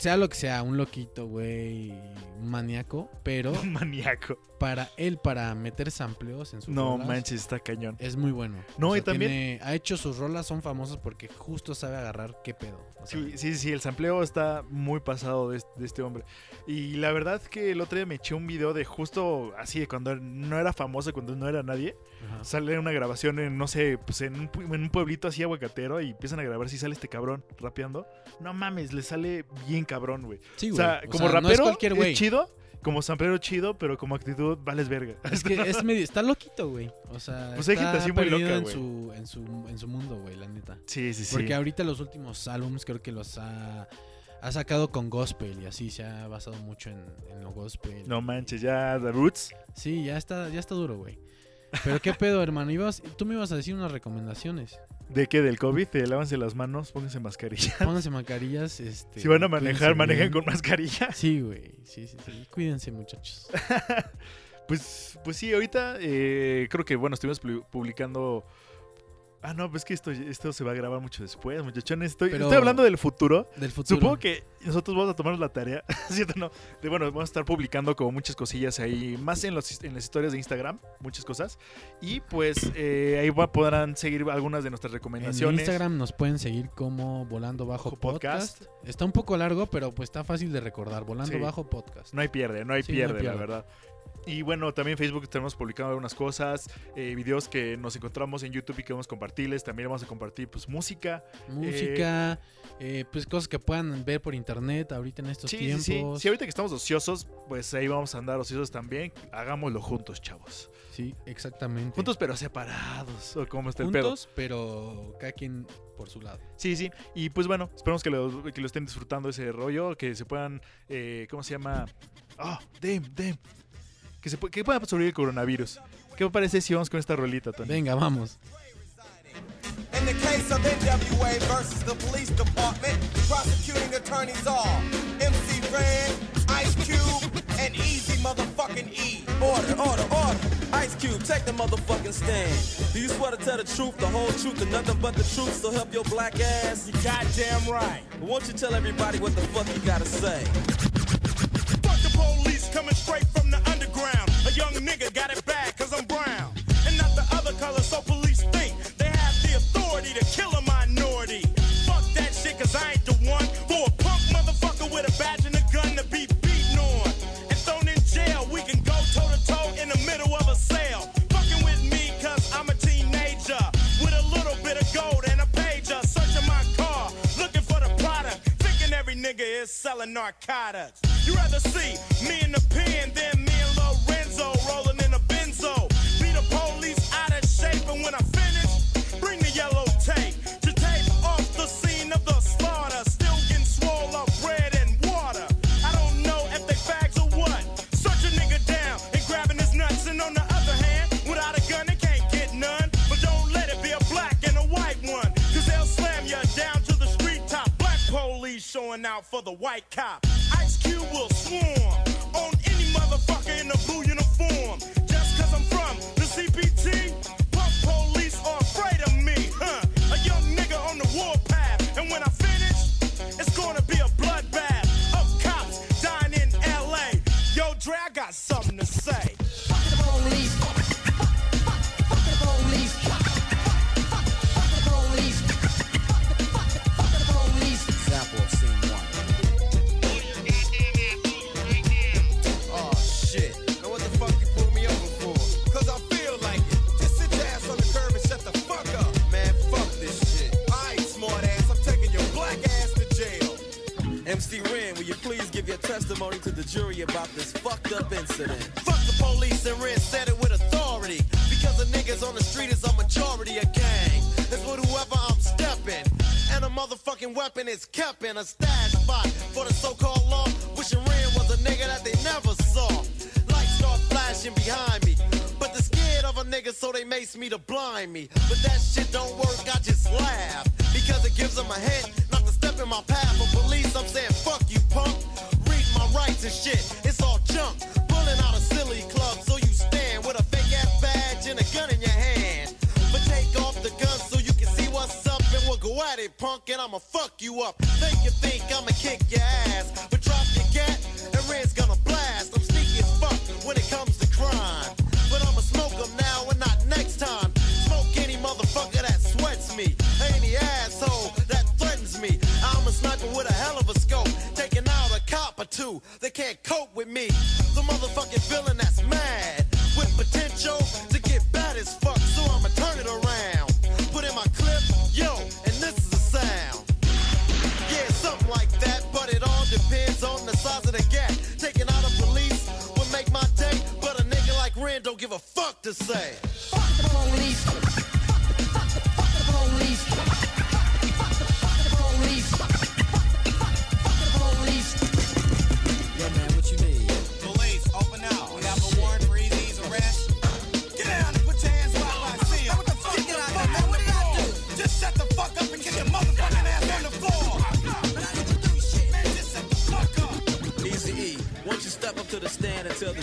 Speaker 2: Sea lo que sea, un loquito, güey, un maníaco, pero
Speaker 1: Un maníaco.
Speaker 2: para él, para meter sampleos en sus
Speaker 1: No
Speaker 2: rolas,
Speaker 1: manches, está cañón.
Speaker 2: es muy bueno.
Speaker 1: No,
Speaker 2: O
Speaker 1: y también-
Speaker 2: tiene- ha hecho sus rolas, son famosas porque justo sabe agarrar qué pedo. o sea,
Speaker 1: Sí, sí, sí, el sampleo está muy pasado de este, de este hombre. Y la verdad que el otro día me eché un video de justo así, de cuando no era famoso, cuando no era nadie.
Speaker 2: ajá.
Speaker 1: Sale una grabación en, no sé, pues en un, pu- en un pueblito así aguacatero y empiezan a grabar si sale este cabrón rapeando. No mames, le sale bien cabrón, güey.
Speaker 2: Sí,
Speaker 1: o
Speaker 2: güey.
Speaker 1: sea,
Speaker 2: O
Speaker 1: como
Speaker 2: sea, no es
Speaker 1: rapero
Speaker 2: cualquier güey.
Speaker 1: Chido, como samplero chido, pero como actitud vales verga.
Speaker 2: Es que es medio, está loquito, güey. O sea,
Speaker 1: Pues hay gente
Speaker 2: está
Speaker 1: así muy loca,
Speaker 2: en
Speaker 1: güey.
Speaker 2: su, en su en su mundo, güey, la neta.
Speaker 1: Sí, sí, sí.
Speaker 2: Porque ahorita los últimos álbums creo que los ha, ha sacado con gospel y así se ha basado mucho en, en lo gospel.
Speaker 1: No manches, ya The Roots.
Speaker 2: Sí, ya está, ya está duro, güey. Pero qué pedo, hermano. Ibas, tú me ibas a decir unas recomendaciones.
Speaker 1: ¿De qué? ¿Del COVID? Eh, lávanse las manos, pónganse mascarilla.
Speaker 2: Pónganse mascarillas, este.
Speaker 1: Si van a manejar, manejen
Speaker 2: bien.
Speaker 1: con mascarilla.
Speaker 2: Sí, güey. Sí, sí, sí. Cuídense, muchachos.
Speaker 1: Pues, pues sí, ahorita eh, creo que, bueno, estuvimos pu- publicando... Ah, no, pues que esto, esto se va a grabar mucho después, muchachones. Estoy,
Speaker 2: Pero-
Speaker 1: estoy hablando del futuro.
Speaker 2: Del futuro.
Speaker 1: Supongo que nosotros vamos a tomarnos la tarea, ¿cierto? No, de, bueno, vamos a estar publicando como muchas cosillas ahí, más en, los, en las historias de Instagram, muchas cosas. Y pues eh, ahí va- podrán seguir algunas de nuestras
Speaker 2: En
Speaker 1: recomendaciones.
Speaker 2: Instagram nos pueden seguir como Volando Bajo
Speaker 1: Podcast.
Speaker 2: podcast. Está un poco largo, pero pues está fácil de recordar. Volando
Speaker 1: Sí.
Speaker 2: Bajo Podcast.
Speaker 1: No hay pierde, no hay
Speaker 2: Sí, no hay
Speaker 1: pierde, la verdad. Y bueno, también en Facebook tenemos publicado algunas cosas, eh, videos que nos encontramos en YouTube y queremos compartirles. También vamos a compartir pues música.
Speaker 2: Música, eh, pues cosas que puedan ver por internet ahorita en estos
Speaker 1: Sí,
Speaker 2: tiempos.
Speaker 1: sí. Sí, ahorita que estamos ociosos, pues ahí vamos a andar ociosos también. Hagámoslo juntos, chavos.
Speaker 2: Sí, exactamente.
Speaker 1: Juntos pero separados. ¿O cómo está el pedo?
Speaker 2: Juntos, pero cada quien por su lado.
Speaker 1: Sí, sí. Y pues bueno, esperamos que lo, que lo estén disfrutando ese rollo, que se puedan, eh, ¿cómo se llama? Ah, damn, damn. Que, se, pu- que puedan sobrevivir el coronavirus. ¿Qué me parece si vamos con esta rolita, Tony?
Speaker 2: Venga, vamos.
Speaker 13: In the case of NWA versus the police department, prosecuting attorneys are MC Ren, Ice Cube, and Easy motherfucking E.
Speaker 5: Order, order, order. Ice Cube, take the motherfucking stand. Do you swear to tell the truth, the whole truth, and nothing but the truth, so help your black ass?
Speaker 13: You goddamn right.
Speaker 5: Won't you tell everybody what the fuck you gotta say?
Speaker 13: Fuck the police coming straight from. A young nigga got it bad cause I'm brown. And not the other color, so police think they have the authority to kill a minority. Fuck that shit cause I ain't the one for a punk motherfucker with a badge and a gun to be beaten on. And thrown in jail, we can go toe to toe in the middle of a sale. Fucking with me cause I'm a teenager. With a little bit of gold and a pager. Searching my car, looking for the product. Thinking every nigga is selling narcotics. You rather see me in the pen than me Lorenzo rolling in a benzo. Be the police out of shape, and when I finish, bring the yellow tape to tape off the scene of the slaughter. Still getting swole up bread and water. I don't know if they fags or what. Search a nigga down and grabbing his nuts, and on the other hand, without a gun, they can't get none. But don't let it be a black and a white one, cause they'll slam you down to the street top. Black police showing out for the white cop.
Speaker 14: Behind me. But they're scared of a nigga, so they mace me to blind me. But that shit don't work, I just laugh. Because it gives them a hint not to step in my path. For police, I'm saying, fuck you, punk. Read my rights and shit, it's all junk. Pulling out a silly club, so you stand with a fake ass badge and a gun in your hand. But take off the gun so you can see what's up, and we'll go at it, punk, and I'ma fuck you up. Think you think I'ma kick your ass, but drop your They can't cope with me. The motherfucking villain that's mad with potential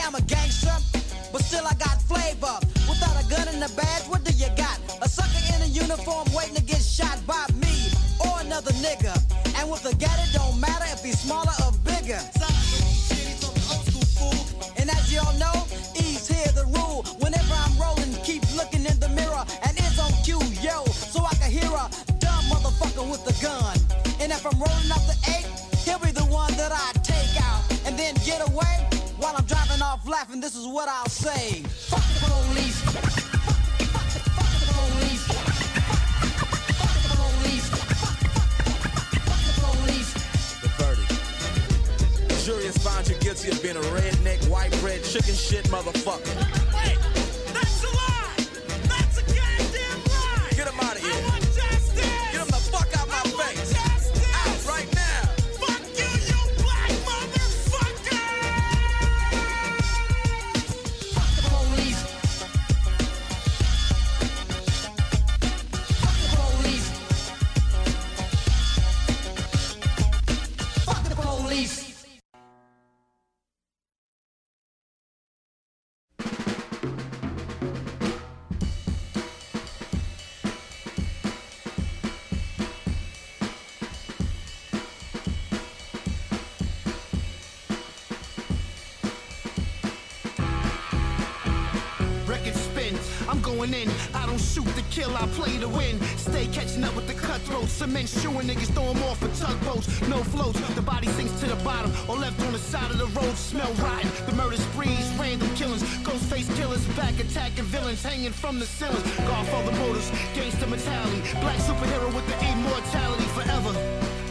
Speaker 15: Yeah, I'm a gangster, but still I got flavor. Without a gun and a badge, what do you got? A sucker in a uniform waiting to get shot by me or another nigga. And with a gat, it don't matter if he's smaller or what I'll say: Fuck the police.
Speaker 14: Verdict. Jury has found you guilty of being a redneck, white bread, chicken shit motherfucker.
Speaker 16: Black
Speaker 17: superhero with the immortality forever.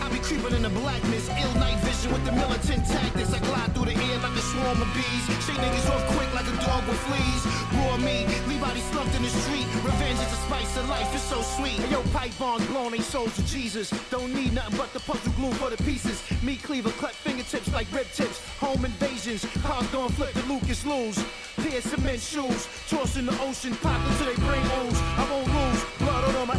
Speaker 17: I be creeping in the blackness, ill night vision with the militant tactics. I glide through the air like a swarm of bees. Shake niggas off quick like a dog with fleas. Raw me, leave bodies slumped in the street. Revenge is the spice of life, it's so sweet. Yo, pipe bombs blowing they souls to Jesus. Don't need nothing but the puzzle glue for the pieces. Me cleaver, cut fingertips like rib tips. Home invasions, cars going flip the Lucas lose. Pair cement shoes, toss in the ocean, pop until they bring ooze. I won't lose, blood on my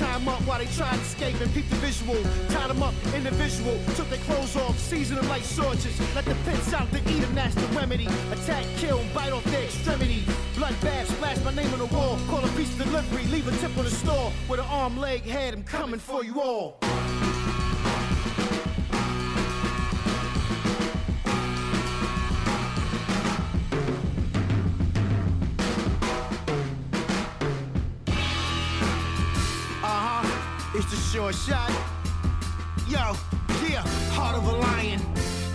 Speaker 17: Hawk time up while they try to escape and peep the visual. Tied them up individual, took their clothes off, season them like swords. Let the pits out to eat them, that's the remedy. Attack, kill, and bite off their extremity. Bloodbath, splash my name on the wall. Call a piece of delivery, leave a tip on the store. With an arm, leg, head, I'm coming for you all. Short shot. Yo, yeah, heart of a lion.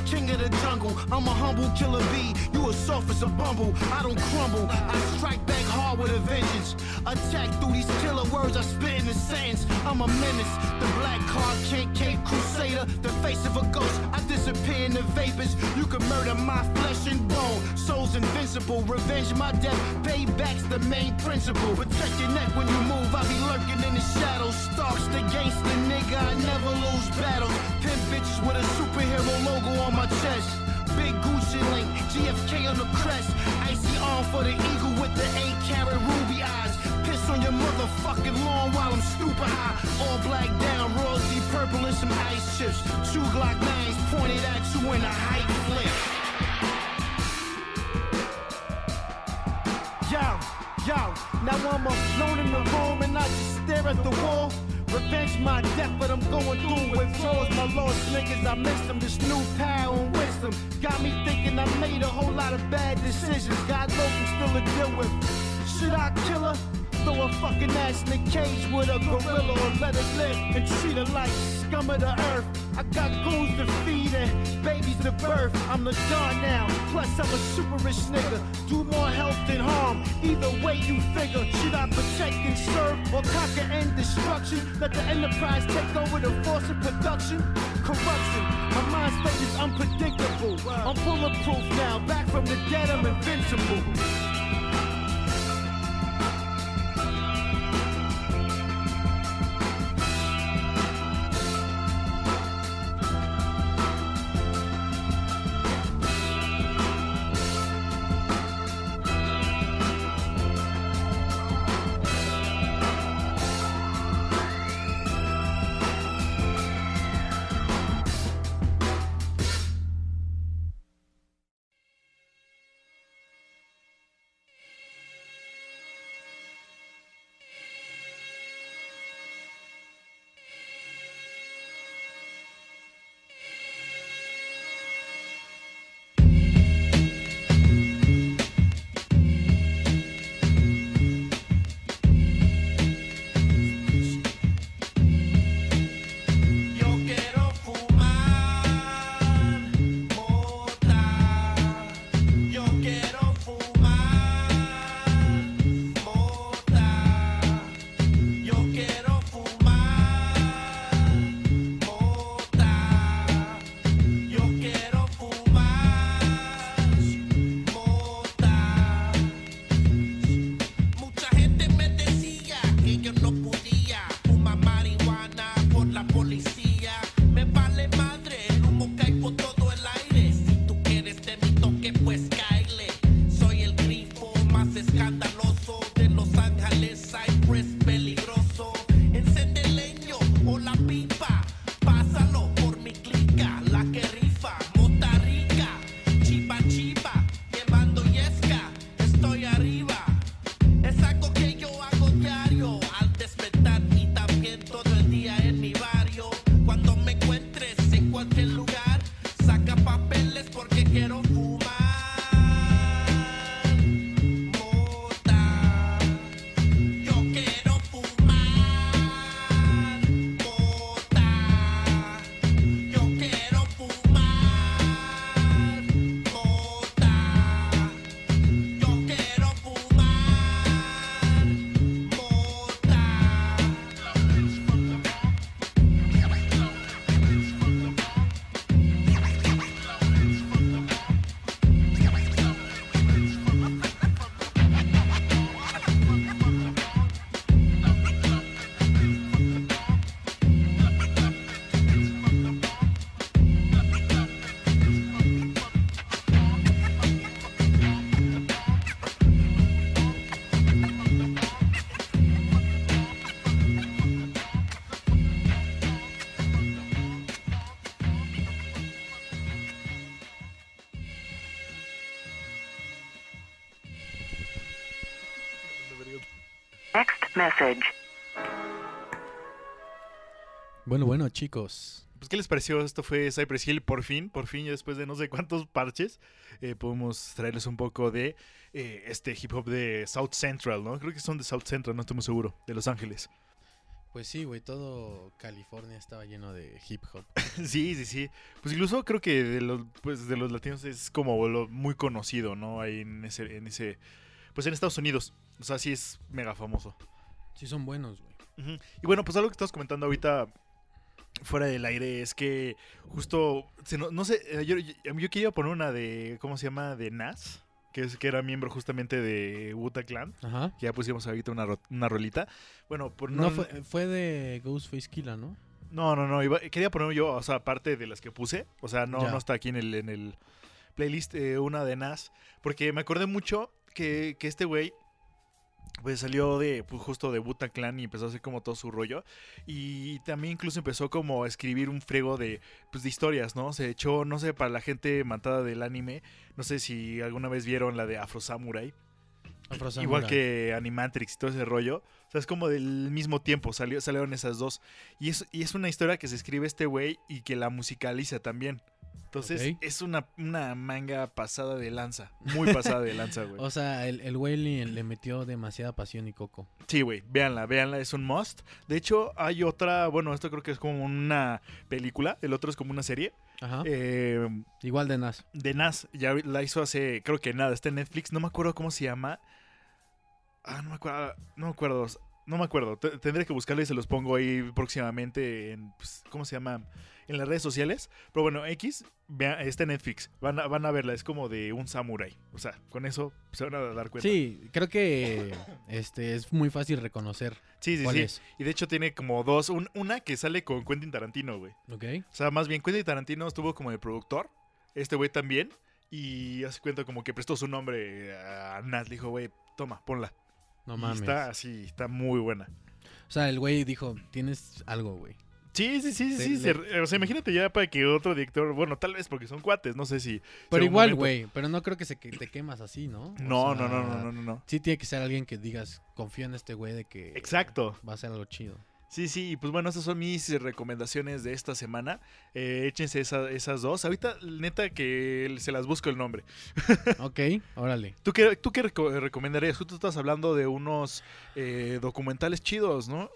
Speaker 17: King of the jungle, I'm a humble killer bee. You soft as a bumble, I don't crumble. I strike back hard with a vengeance. Attack through these killer words I spit in the sentence. I'm a menace, the black card Kent Cape Crusader, the face of a ghost. I disappear in the vapors. You can murder my flesh and bone. Soul's invincible, revenge my death. Payback's the main principle. Protect your neck when you move. I be lurking in the shadows. Stalks the gangster nigga, I never lose battles. Pimp bitches with a superhero logo on my chest. Big Gucci link, GFK on the crest. Icy arm for the eagle with the 8 carat ruby eyes. Piss on your motherfucking lawn while I'm stupid high. All black down, royalty purple and some ice chips. Two Glock 9s pointed at you in a height flip. Yo, yo, now I'm alone in the room and I just stare at the wall. Revenge my death, but I'm going through withdrawals. My lost niggas, I miss them. This new power and wisdom got me thinking I made a whole lot of bad decisions. God knows I'm still to deal with. Should I kill her? Throw a fucking ass in a cage with a gorilla or let her live and treat her like scum of the earth. I got goons to feed and babies to birth. I'm the Don now, plus I'm a super rich nigga. Do more help than harm. Either way you figure, should I protect and serve or conquer and destruction? Let the enterprise take over the force of production. Corruption, my mind state is unpredictable. I'm bulletproof now, back from the dead, I'm invincible.
Speaker 18: Message.
Speaker 2: Bueno, bueno, chicos.
Speaker 1: Pues, ¿qué les pareció? Esto fue Cypress Hill, por fin, por fin, ya después de no sé cuántos parches, eh, podemos traerles un poco de eh, este hip hop de South Central, ¿no? Creo que son de South Central, no estoy muy seguro, de Los Ángeles.
Speaker 2: Pues sí, güey, todo California estaba lleno de hip hop.
Speaker 1: Sí, sí, sí. Pues incluso creo que de los, pues de los latinos es como lo muy conocido, ¿no? Ahí en ese, en ese, pues en Estados Unidos. O sea, sí es mega famoso.
Speaker 2: Sí son buenos, güey.
Speaker 1: Y bueno, pues algo que estás comentando ahorita fuera del aire es que justo, no, no sé, eh, yo, yo, yo quería poner una de, ¿cómo se llama? De Nas, que, es, que era miembro justamente de Wuta Clan.
Speaker 2: Ajá.
Speaker 1: Que ya pusimos ahorita una, ro- una rolita. Bueno, por
Speaker 2: No, fue, fue de Ghostface Killa, ¿no?
Speaker 1: No, no, no. iba- quería poner yo, o sea, aparte de las que puse. O sea, no,
Speaker 2: Ya.
Speaker 1: no está aquí en el, en el playlist eh, una de Nas. Porque me acordé mucho que, que este güey. Pues salió de pues, justo de Butan Clan y empezó a hacer como todo su rollo. Y también incluso empezó como a escribir un frego de, pues, de historias, ¿no? Se echó, no sé, para la gente mantada del anime. No sé si alguna vez vieron la de Afro Samurai.
Speaker 2: Afro
Speaker 1: Igual
Speaker 2: Samurai.
Speaker 1: que Animatrix y todo ese rollo. O sea, es como del mismo tiempo salió, salieron esas dos. Y es, y es una historia que se escribe este güey y que la musicaliza también. Entonces, es una, una manga pasada de lanza. Muy pasada de lanza, güey.
Speaker 2: O sea, el, el güey le, le metió demasiada pasión y coco.
Speaker 1: Sí, güey, véanla, véanla, es un must. De hecho, hay otra, bueno, esto creo que es como una película, el otro es como una serie.
Speaker 2: Ajá.
Speaker 1: Eh,
Speaker 2: Igual de Nas.
Speaker 1: de Nas, ya la hizo hace, creo que nada, está en Netflix, no me acuerdo cómo se llama. Ah, no me acuerdo, no me acuerdo, no me acuerdo. Te- Tendré que buscarla y se los pongo ahí próximamente en, pues, ¿cómo se llama? En las redes sociales. Pero bueno, X, vea- está en Netflix. Van a, van a verla, es como de un samurái. O sea, con eso se van a dar cuenta.
Speaker 2: Sí, creo que este es muy fácil reconocer
Speaker 1: Sí, sí,
Speaker 2: cuál
Speaker 1: sí.
Speaker 2: es.
Speaker 1: Y de hecho tiene como dos. un- una que sale con Quentin Tarantino, güey.
Speaker 2: Ok.
Speaker 1: O sea, más bien Quentin Tarantino estuvo como el productor. Este güey también. Y hace cuenta como que prestó su nombre a Nas. Le dijo, güey, toma, ponla.
Speaker 2: No
Speaker 1: Y
Speaker 2: mames.
Speaker 1: está así, está muy buena.
Speaker 2: O sea, el güey dijo, tienes algo, güey.
Speaker 1: Sí, sí, sí, sí.
Speaker 2: le-
Speaker 1: se- o sea, imagínate ya para que otro director. Bueno, tal vez porque son cuates, no sé si.
Speaker 2: Pero igual,
Speaker 1: momento.
Speaker 2: güey, pero no creo que se que te quemas así, ¿no? O
Speaker 1: No,
Speaker 2: sea,
Speaker 1: no, no, no, no, no, no.
Speaker 2: Sí tiene que ser alguien que digas, confío en este güey de que
Speaker 1: Exacto.
Speaker 2: va a ser algo chido.
Speaker 1: Sí, sí, y pues bueno, esas son mis recomendaciones de esta semana. Eh, échense esa- esas dos. Ahorita, neta, que se las busco el nombre.
Speaker 2: Ok, órale.
Speaker 1: ¿Tú qué, tú qué reco- recomendarías? Tú estás hablando de unos eh, documentales chidos, ¿no?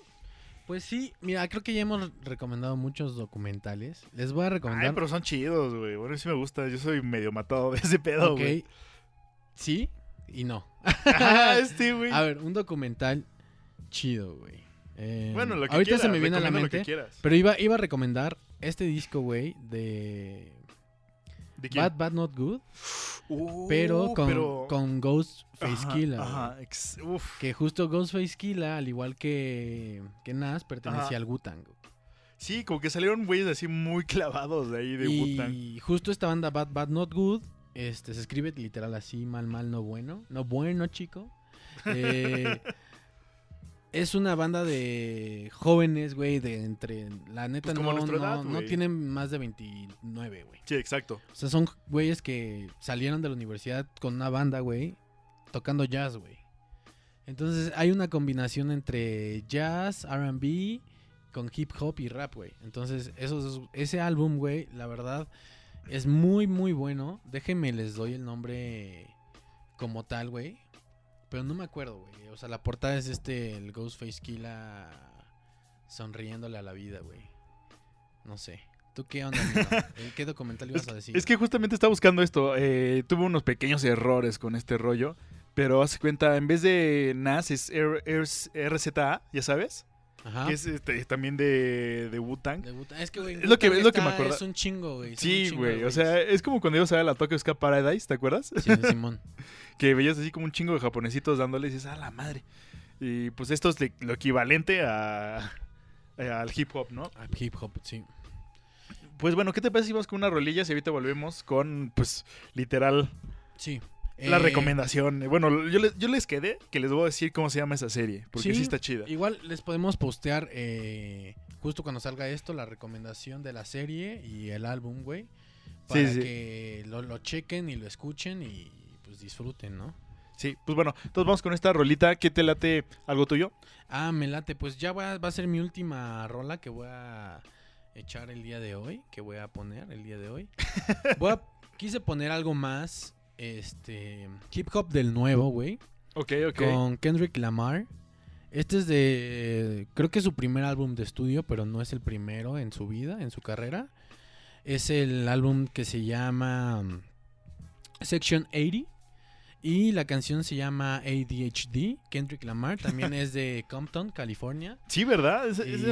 Speaker 2: Pues sí, mira, creo que ya hemos recomendado muchos documentales. Les voy a recomendar.
Speaker 1: Ay, pero son chidos, güey. Bueno, sí me gusta. Yo soy medio matado de ese pedo,
Speaker 2: Ok.
Speaker 1: güey.
Speaker 2: Sí y no.
Speaker 1: Ah, este, güey.
Speaker 2: A ver, un documental chido, güey. Eh,
Speaker 1: Bueno, lo que
Speaker 2: Ahorita se me viene a la mente. Pero iba, iba a recomendar este disco, güey, de. Bad Bad Not Good.
Speaker 1: Uh,
Speaker 2: pero con,
Speaker 1: pero-
Speaker 2: con Ghostface Killa. Que justo Ghostface Killa, al igual que, que Nas, pertenecía
Speaker 1: Ajá.
Speaker 2: al Wu-Tang.
Speaker 1: Sí, como que salieron güeyes así muy clavados de ahí de Wu-Tang.
Speaker 2: Y justo esta banda Bad Bad Not Good, este, se escribe literal así, mal, mal, no bueno. No bueno, chico. Eh, es una banda de jóvenes, güey, de entre... La neta
Speaker 1: Pues como
Speaker 2: no, no,
Speaker 1: edad,
Speaker 2: no tienen más de 29, güey.
Speaker 1: Sí, exacto.
Speaker 2: O sea, son güeyes que salieron de la universidad con una banda, güey, tocando jazz, güey. Entonces hay una combinación entre jazz, RB, con hip hop y rap, güey. Entonces, esos, ese álbum, güey, la verdad, es muy, muy bueno. Déjenme, les doy el nombre como tal, güey. Pero no me acuerdo, güey. O sea, la portada es este, el Ghostface Killa sonriéndole a la vida, güey. No sé. ¿Tú qué onda, ¿Qué documental ibas a decir?
Speaker 1: Es que justamente estaba buscando esto. eh, tuve unos pequeños errores con este rollo. Pero hace cuenta, en vez de NAS es RZA, ya sabes.
Speaker 2: Ajá.
Speaker 1: Que es este, también de, de Wu-Tang.
Speaker 2: De. Es que, güey,
Speaker 1: Es lo que, es lo que me acuerdo.
Speaker 2: Es un chingo, güey.
Speaker 1: Sí, güey. O sea, es como cuando ibas a ver la Tokyo Ska Paradise, ¿te acuerdas?
Speaker 2: Sí, Simón.
Speaker 1: que veías así como un chingo de japonesitos dándole y dices, ah, la madre. Y pues esto es lo equivalente a, al hip hop, ¿no?
Speaker 2: Hip hop, sí.
Speaker 1: Pues bueno, ¿qué te parece si vamos con unas rolillas y ahorita volvemos con, pues, literal,
Speaker 2: Sí.
Speaker 1: La
Speaker 2: Eh,
Speaker 1: recomendación? Bueno, yo les, yo les quedé que les voy a decir cómo se llama esa serie, porque sí, está chida.
Speaker 2: Igual les podemos postear eh, justo cuando salga esto la recomendación de la serie y el álbum, güey. Para
Speaker 1: Sí, sí.
Speaker 2: que lo, lo chequen y lo escuchen y pues disfruten, ¿no?
Speaker 1: Sí, pues bueno, entonces vamos con esta rolita. ¿Qué te late algo tuyo?
Speaker 2: Ah, me late. Pues ya va, va a ser mi última rola que voy a echar el día de hoy. Que voy a poner el día de hoy. Voy a- quise poner algo más. Este. Hip hop del nuevo, güey.
Speaker 1: Ok, ok.
Speaker 2: Con Kendrick Lamar. Este es de. Creo que es su primer álbum de estudio, pero no es el primero en su vida, en su carrera. Es el álbum que se llama mm, Section 80. Y la canción se llama ADHD. Kendrick Lamar también es de Compton, California.
Speaker 1: Sí, ¿verdad?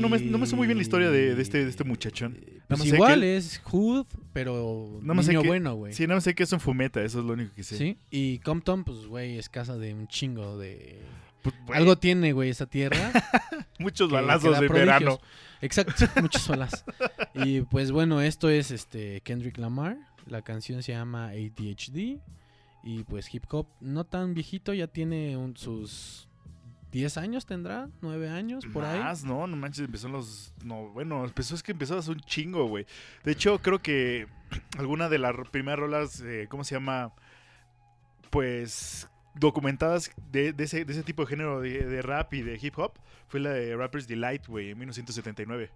Speaker 1: No, me, no me sé muy bien la historia de, de este, de este muchachón. Nada
Speaker 2: Pues
Speaker 1: más sé que
Speaker 2: igual es Hood, pero
Speaker 1: nada más sé
Speaker 2: niño
Speaker 1: que-
Speaker 2: bueno, güey.
Speaker 1: Sí, nada más sé que es un fumeta, eso es lo único que sé.
Speaker 2: Sí, y Compton, pues, güey, es casa de un chingo de...
Speaker 1: güey.
Speaker 2: Algo tiene, güey, esa tierra.
Speaker 1: Muchos
Speaker 2: que-
Speaker 1: balazos de
Speaker 2: prodigios.
Speaker 1: verano.
Speaker 2: Exacto, muchos balazos. Y pues bueno, esto es este Kendrick Lamar. La canción se llama ADHD. Y pues hip hop, no tan viejito, ya tiene un- sus 10 años, tendrá, 9 años, por ahí.
Speaker 1: Más, no, no manches, empezó en los... No, bueno, empezó, es que empezó hace un chingo, güey. De hecho, creo que alguna de las primeras rolas, eh, ¿cómo se llama? Pues documentadas de, de ese, de ese tipo de género de, de rap y de hip hop fue la de Rapper's Delight, güey, en 1979.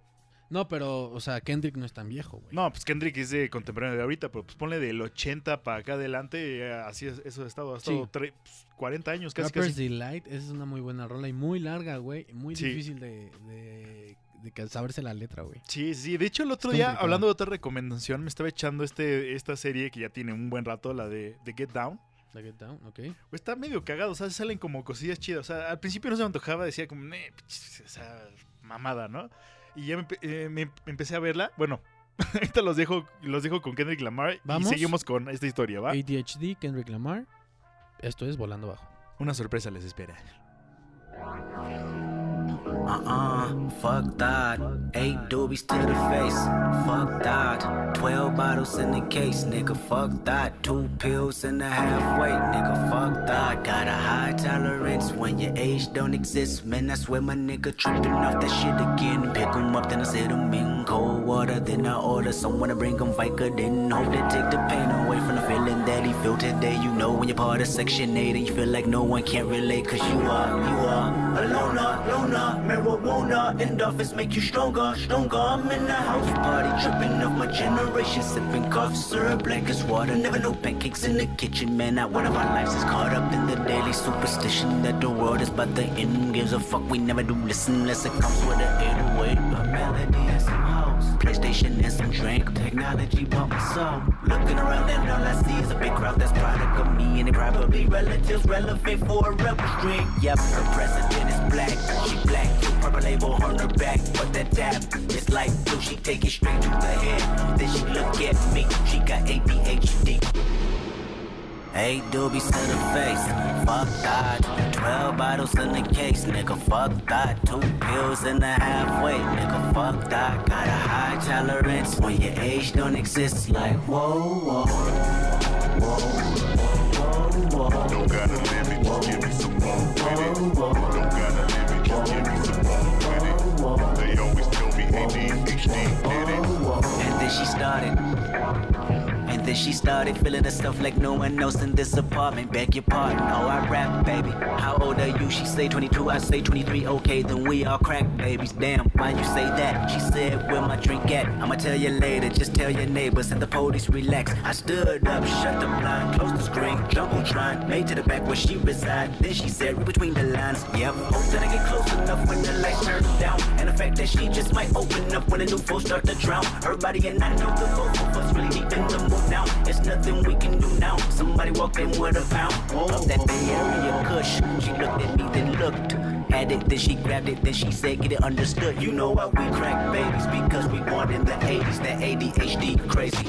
Speaker 2: No, pero, o sea, Kendrick no es tan viejo, güey.
Speaker 1: No, pues Kendrick es de contemporáneo de ahorita, pero pues ponle del 80 para acá adelante, eh, así es, eso ha estado, ha estado
Speaker 2: Sí.
Speaker 1: tre- pues, 40 años casi.
Speaker 2: Rapper's
Speaker 1: casi.
Speaker 2: Delight esa es una muy buena rola y muy larga, güey. Muy
Speaker 1: Sí.
Speaker 2: difícil de, de, de saberse la letra, güey.
Speaker 1: Sí, sí. De hecho, el otro
Speaker 2: Es
Speaker 1: día, hablando de otra recomendación, me estaba echando este, esta serie que ya tiene un buen rato, la de, de Get Down.
Speaker 2: The Get Down, ok.
Speaker 1: Pues Está medio cagado, o sea, salen como cosillas chidas. O sea, al principio no se me antojaba, decía como, "Nee, pinches, esa mamada, ¿no? Y ya me, eh, me- me empecé a verla. Bueno, ahorita los dejo, los dejo con Kendrick Lamar
Speaker 2: Vamos.
Speaker 1: y seguimos con esta historia, ¿va?
Speaker 2: ADHD, Kendrick Lamar. Esto es Volando Bajo.
Speaker 1: Una sorpresa les espera.
Speaker 18: Uh-uh, fuck that. Eight doobies to the face, fuck that. Twelve bottles in the case, nigga, fuck that. Two pills and a half weight, nigga, fuck that. Got a high tolerance when your age don't exist, man. I swear my nigga tripping off that shit again. Pick 'em up, then I sit 'em in cold water. Then I order someone to bring 'em Vicodin. Hope they take the pain away from the feeling that he felt today. You know when you're part of Section 8 and you feel like no one can relate, cause you are, you are a loner, loner. Marijuana endorphins make you stronger, stronger. I'm in the house party, tripping off my generation, sipping cough syrup like it's water. Never know pancakes in the kitchen, man. Not one of our lives is caught up in the daily superstition that the world is about the end. Gives a fuck, we never do listen unless it comes with an 808. A melody PlayStation and some drink. Technology bought my soul. Looking around and all I see is a big crowd that's product of me and they probably relatives relevant for a rebel string. Yep, her president is black, she black. Purple label on her back, but that dab is like blue. She take it straight to the head. Then she look at me, she got ADHD. Eight doobies to the face, fuck that. Twelve bottles in the case, nigga, fuck that. Two pills in the halfway, nigga, fuck that. Got a high tolerance when your age don't exist. Like whoa, whoa, whoa, whoa, whoa. Don't gotta limit, just give me some more with it. Don't gotta limit, just give me some more with it. They always tell me ADHD did it. And then she started. Then she started feeling herself like no one else in this apartment. Beg your pardon, oh I rap, baby. How old are you? She say 22, I say 23. Okay, then we all crack babies. Damn, why you say that? She said, where my drink at? I'ma tell you later. Just tell your neighbors and the police relax. I stood up, shut the blind, closed the screen, jumbotron, made to the back where she reside. Then she said, read between the lines. Yep, oh, hope that I get close enough when the lights turn down. And the fact that she just might open up when the new folks start to drown. Her body and I know the both of us really deep in the mood now. It's nothing we can do now. Somebody walked in with a pound of that Bay Area Kush. She looked at me, then looked. Had it, then she grabbed it, then she said, get it understood. You know why we crack babies? Because we born in the 80s, that ADHD crazy.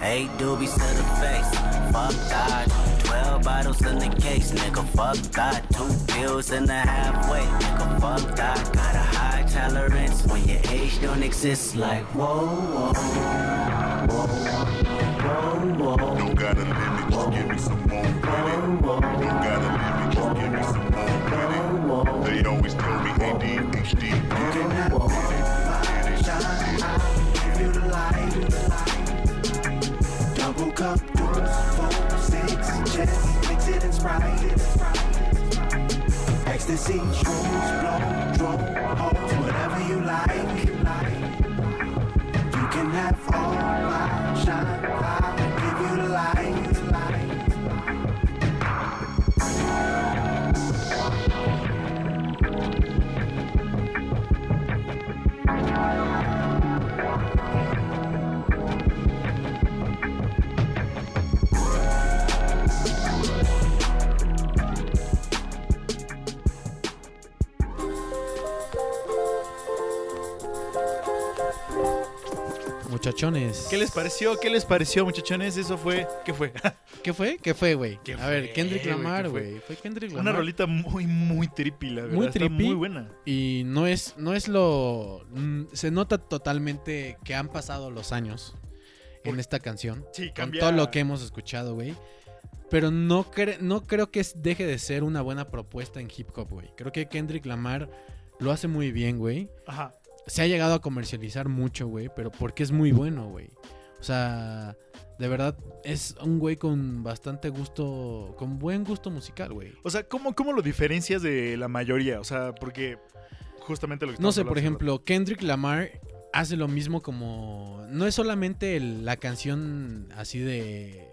Speaker 18: Eight doobies to the face, fuck that. Twelve bottles in the case, nigga, fuck that. Two pills in the halfway, nigga, fuck that. Got a high tolerance when your age don't exist. Like whoa, whoa, whoa, whoa, whoa. Don't gotta limit, just give me some more credit. Don't gotta limit, just give me some more credit. They always tell me ADHD. You can have it,
Speaker 19: Double cup, deuce, four, six, chest, mix it in Sprite. Ecstasy, shrooms, blow, drone, hoes, whatever you like.
Speaker 2: Muchachones.
Speaker 1: ¿Qué les pareció? ¿Qué les pareció, muchachones? Eso fue. ¿Qué fue?
Speaker 2: ¿Qué fue? ¿Qué fue, güey?
Speaker 1: ¿Qué
Speaker 2: A ver, Kendrick? Lamar, güey. Fue Kendrick
Speaker 1: Una
Speaker 2: Lamar.
Speaker 1: rolita muy, muy trippy, la verdad.
Speaker 2: muy
Speaker 1: Está
Speaker 2: trippy.
Speaker 1: muy buena.
Speaker 2: Y no es, no es lo. mm, Se nota totalmente que han pasado los años en esta canción.
Speaker 1: Sí,
Speaker 2: Con
Speaker 1: cambia-
Speaker 2: todo lo que hemos escuchado, güey. Pero no, cre- no creo que deje de ser una buena propuesta en hip hop, güey. Creo que Kendrick Lamar lo hace muy bien, güey.
Speaker 1: Ajá.
Speaker 2: Se ha llegado a comercializar mucho, güey, pero porque es muy bueno, güey. O sea, de verdad es un güey con bastante gusto, con buen gusto musical, güey.
Speaker 1: O sea, ¿cómo, ¿cómo lo diferencias de la mayoría? O sea, porque justamente lo que
Speaker 2: No sé, por ejemplo, Kendrick Lamar hace lo mismo como... No es solamente el- la canción así de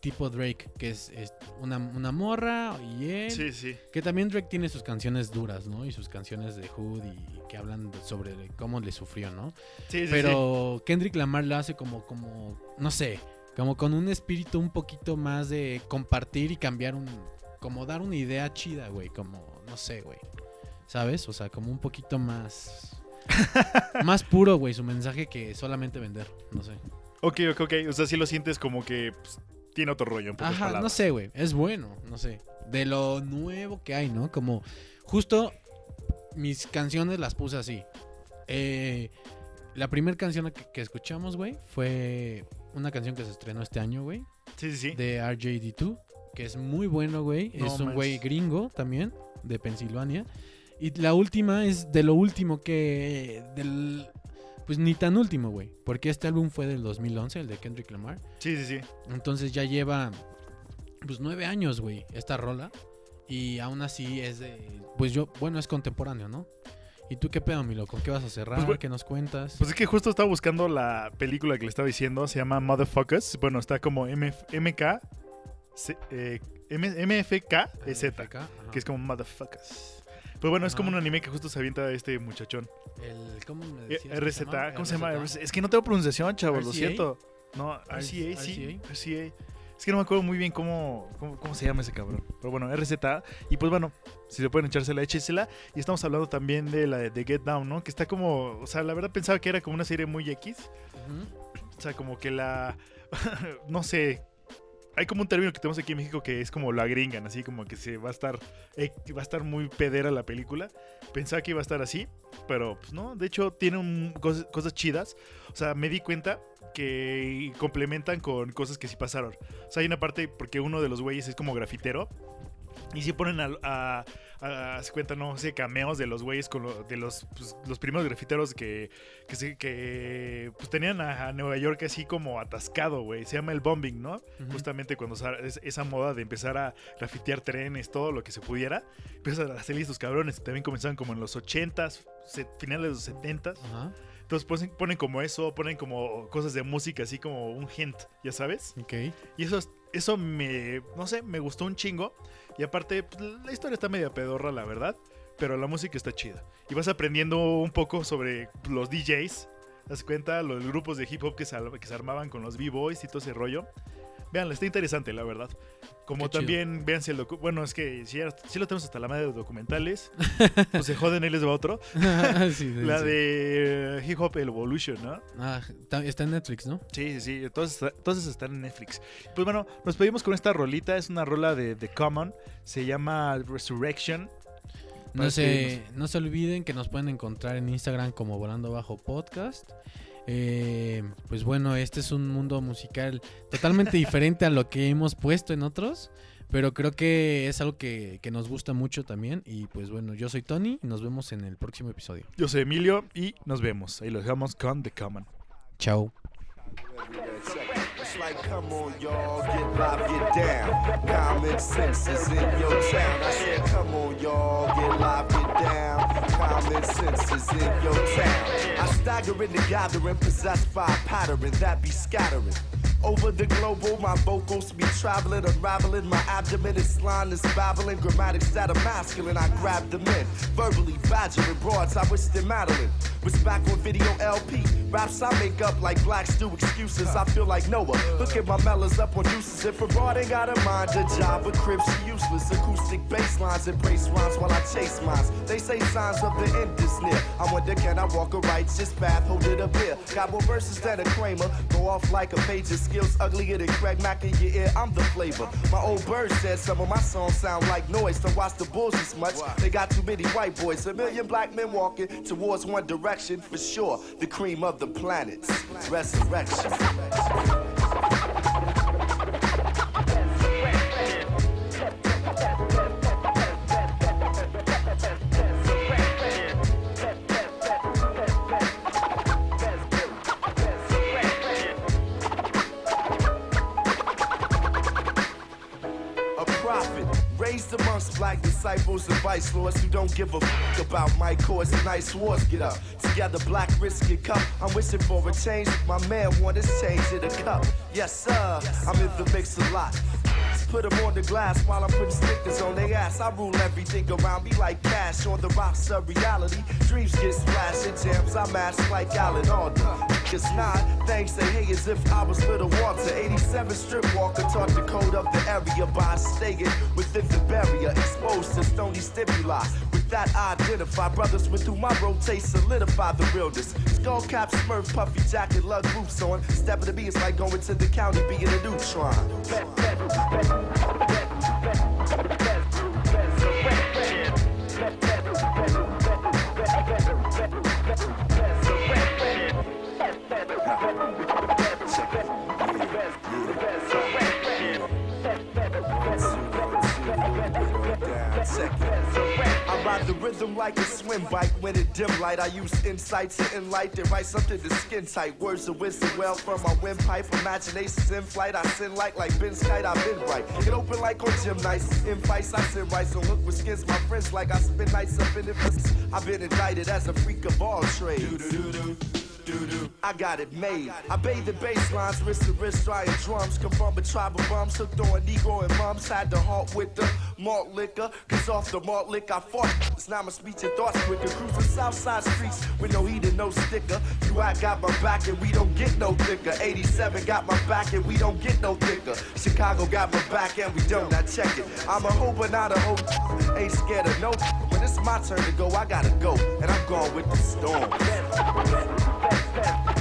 Speaker 2: tipo Drake, que es, es una, una morra y él.
Speaker 1: Sí, sí.
Speaker 2: Que también Drake tiene sus canciones duras, ¿no? Y sus canciones de Hood y que hablan de- sobre cómo le sufrió, ¿no?
Speaker 1: Sí, sí,
Speaker 2: Pero Kendrick Lamar lo hace como, como, no sé, como con un espíritu un poquito más de compartir y cambiar un... Como dar una idea chida, güey, como, no sé, güey. ¿Sabes? O sea, como un poquito más... más puro, güey, su mensaje que solamente vender, no sé.
Speaker 1: Ok, ok, ok. O sea, sí lo sientes como que pues, tiene otro rollo, en pocas
Speaker 2: Ajá, no sé, güey. Es bueno, no sé. De lo nuevo que hay, ¿no? Como justo mis canciones las puse así. Eh, la primera canción que, que escuchamos, güey, fue una canción que se estrenó este año, güey.
Speaker 1: Sí, sí, sí.
Speaker 2: De RJD2, que es muy bueno, güey.
Speaker 1: No
Speaker 2: es un güey gringo también, de Pensilvania. Y la última es de lo último que... Del, pues ni tan último, güey. Porque este álbum fue del 2011, el de Kendrick Lamar.
Speaker 1: Sí, sí, sí.
Speaker 2: Entonces ya lleva pues nueve años, güey, esta rola. Y aún así es de. Pues yo, bueno, es contemporáneo, ¿no? ¿Y tú qué pedo, Milo? ¿Con qué vas a cerrar?
Speaker 1: Pues, bueno,
Speaker 2: ¿Qué nos cuentas?
Speaker 1: Pues es que justo estaba buscando la película que le estaba diciendo, se llama Motherfuckers. Bueno, está como MF MK, C- eh, M- MFK Z, que es como Motherfuckers. Pues bueno, es como un anime que justo se avienta este muchachón.
Speaker 2: El, ¿Cómo me
Speaker 1: Eh,
Speaker 2: decías
Speaker 1: RZ? ¿cómo se llama? Es que no tengo pronunciación, chavos, lo siento. No, RCA, sí, RCA. Es que no me acuerdo muy bien cómo, cómo, cómo se llama ese cabrón. Pero bueno, RZ. Y pues bueno, si se pueden echársela, échesela. Y estamos hablando también de la de, Get Down, ¿no? Que está como. O sea, la verdad pensaba que era como una serie muy X. O sea, como que la. no sé. Hay como un término que tenemos aquí en México que es como la gringan, así como que se va a estar. eh, va a estar muy pedera la película. Pensaba que iba a estar así, pero pues no. De hecho, tiene un- cosas, cosas chidas. O sea, me di cuenta que complementan con cosas que sí pasaron. O sea, hay una parte porque uno de los güeyes es como grafitero. Y sí ponen a, a, a- a- se cuenta, no sé, cameos de los güeyes con lo- de los, pues, los primeros grafiteros que, que, se- que pues, tenían a, Nueva York así como atascado, güey. Se llama el bombing, ¿no?
Speaker 2: Ujú.
Speaker 1: Justamente cuando es- esa moda de empezar a grafitear trenes, todo lo que se pudiera. Empiezan a salir estos cabrones que también comenzaron como en los 80s, se- finales de los 70s.
Speaker 2: Ajá.
Speaker 1: Entonces ponen, ponen como eso, ponen como cosas de música, así como un hint, ¿ya sabes?
Speaker 2: Ok.
Speaker 1: Y eso, es- eso me, no sé, me gustó un chingo. Y aparte, pues, la historia está media pedorra, la verdad. Pero la música está chida. Y vas aprendiendo un poco sobre los DJs. ¿Te das cuenta? Los grupos de hip hop que se, que se armaban con los B-Boys y todo ese rollo. Vean, está interesante, la verdad. Como
Speaker 2: Qué
Speaker 1: también, véanse el Bueno, es que si, ya- si lo tenemos hasta la madre de documentales, pues se joden, ahí les va otro.
Speaker 2: Sí,
Speaker 1: la
Speaker 2: sí.
Speaker 1: de Hip Hop Evolution, ¿no?
Speaker 2: Ah, está en Netflix, ¿no?
Speaker 1: Sí, sí, sí. Entonces están en Netflix. Pues bueno, nos pedimos con esta rolita. Es una rola de The Common. Se llama Resurrection.
Speaker 2: No se, no se olviden que nos pueden encontrar en Instagram como Volando Bajo Podcast. Eh, pues bueno, este es un mundo musical totalmente diferente a lo que hemos puesto en otros. Pero creo que es algo que, que nos gusta mucho también. Y pues bueno, yo soy Tony y nos vemos en el próximo episodio.
Speaker 1: Yo soy Emilio y nos vemos. Ahí lo dejamos con The Common.
Speaker 2: Chao.
Speaker 20: It's like, come on, y'all, get live, get down. Common sense is in your town. I said, come on, y'all, get live, get down. Common sense is in your town. I stagger in the gathering, possessed by a pattern that be scattering. Over the global, my vocals be traveling, unraveling. My abdomen is line is babbling. Grammatics that are masculine, I grab them in. Verbally badgering broads, I wish them Madeline. Was back on video LP. Raps I make up like blacks do excuses. I feel like Noah. Look at my mellas up on deuces. If a broad ain't got a mind, a job, a crib, she useless. Acoustic bass lines and brace rhymes while I chase mines. They say signs of the end is near. I wonder, can I walk a righteous path? Hold it up here. Got more verses than a Kramer. Go off like a page of skills uglier than Craig Mack in your ear. I'm the flavor. My old bird said some of my songs sound like noise. Don't watch the bulls as much. They got too many white boys. A million black men walking towards one direction for sure. The cream of the planets. Resurrection. Amongst black disciples and vice lords who don't give a fuck about my cause and nice wars get up together black risk and cup i'm wishing for a change my man want his change in a cup yes sir i'm in the mix a lot Put them on the glass while I'm putting stickers on their ass. I rule everything around me like cash on the rocks of reality. Dreams get splashed in jams. I mash like Alan Alda. It's not things to hate as if I was little Walter. 87 strip walker taught the code of the area by staying within the barrier, exposed to stony stimuli. With that, I identify brothers with whom I rotate, solidify the realness. Skull cap, smurf, puffy jacket, lug boots on. Stepping to me is like going to the county, being a neutron. Ride the rhythm like a swim bike when it dim light. I use insight to enlighten, write something to skin tight. Words of wisdom well from my windpipe. Imaginations in flight. I sin like like Ben's kite. I've been right. Get open like on gym nights. In fights, I sit right. So look with skins. My friends like I spend nights up in it. I've been indicted as a freak of all trades. I got it made. I bathe the bass lines, wrist to wrist, drying drums. Come from a tribe of bums, hooked on Negro and mums. Had to halt with the malt liquor. Cause off the malt liquor, I fought. It's not my speech and thoughts quicker. Cruising Southside streets with no heat and no sticker. You I got my back and we don't get no thicker. 87 got my back and we don't get no thicker. Chicago got my back and we don't. Now check it. I'm a hoe but not a hoe. Ain't scared of no. When it's my turn to go, I gotta go. And I'm going with the storm. Yeah.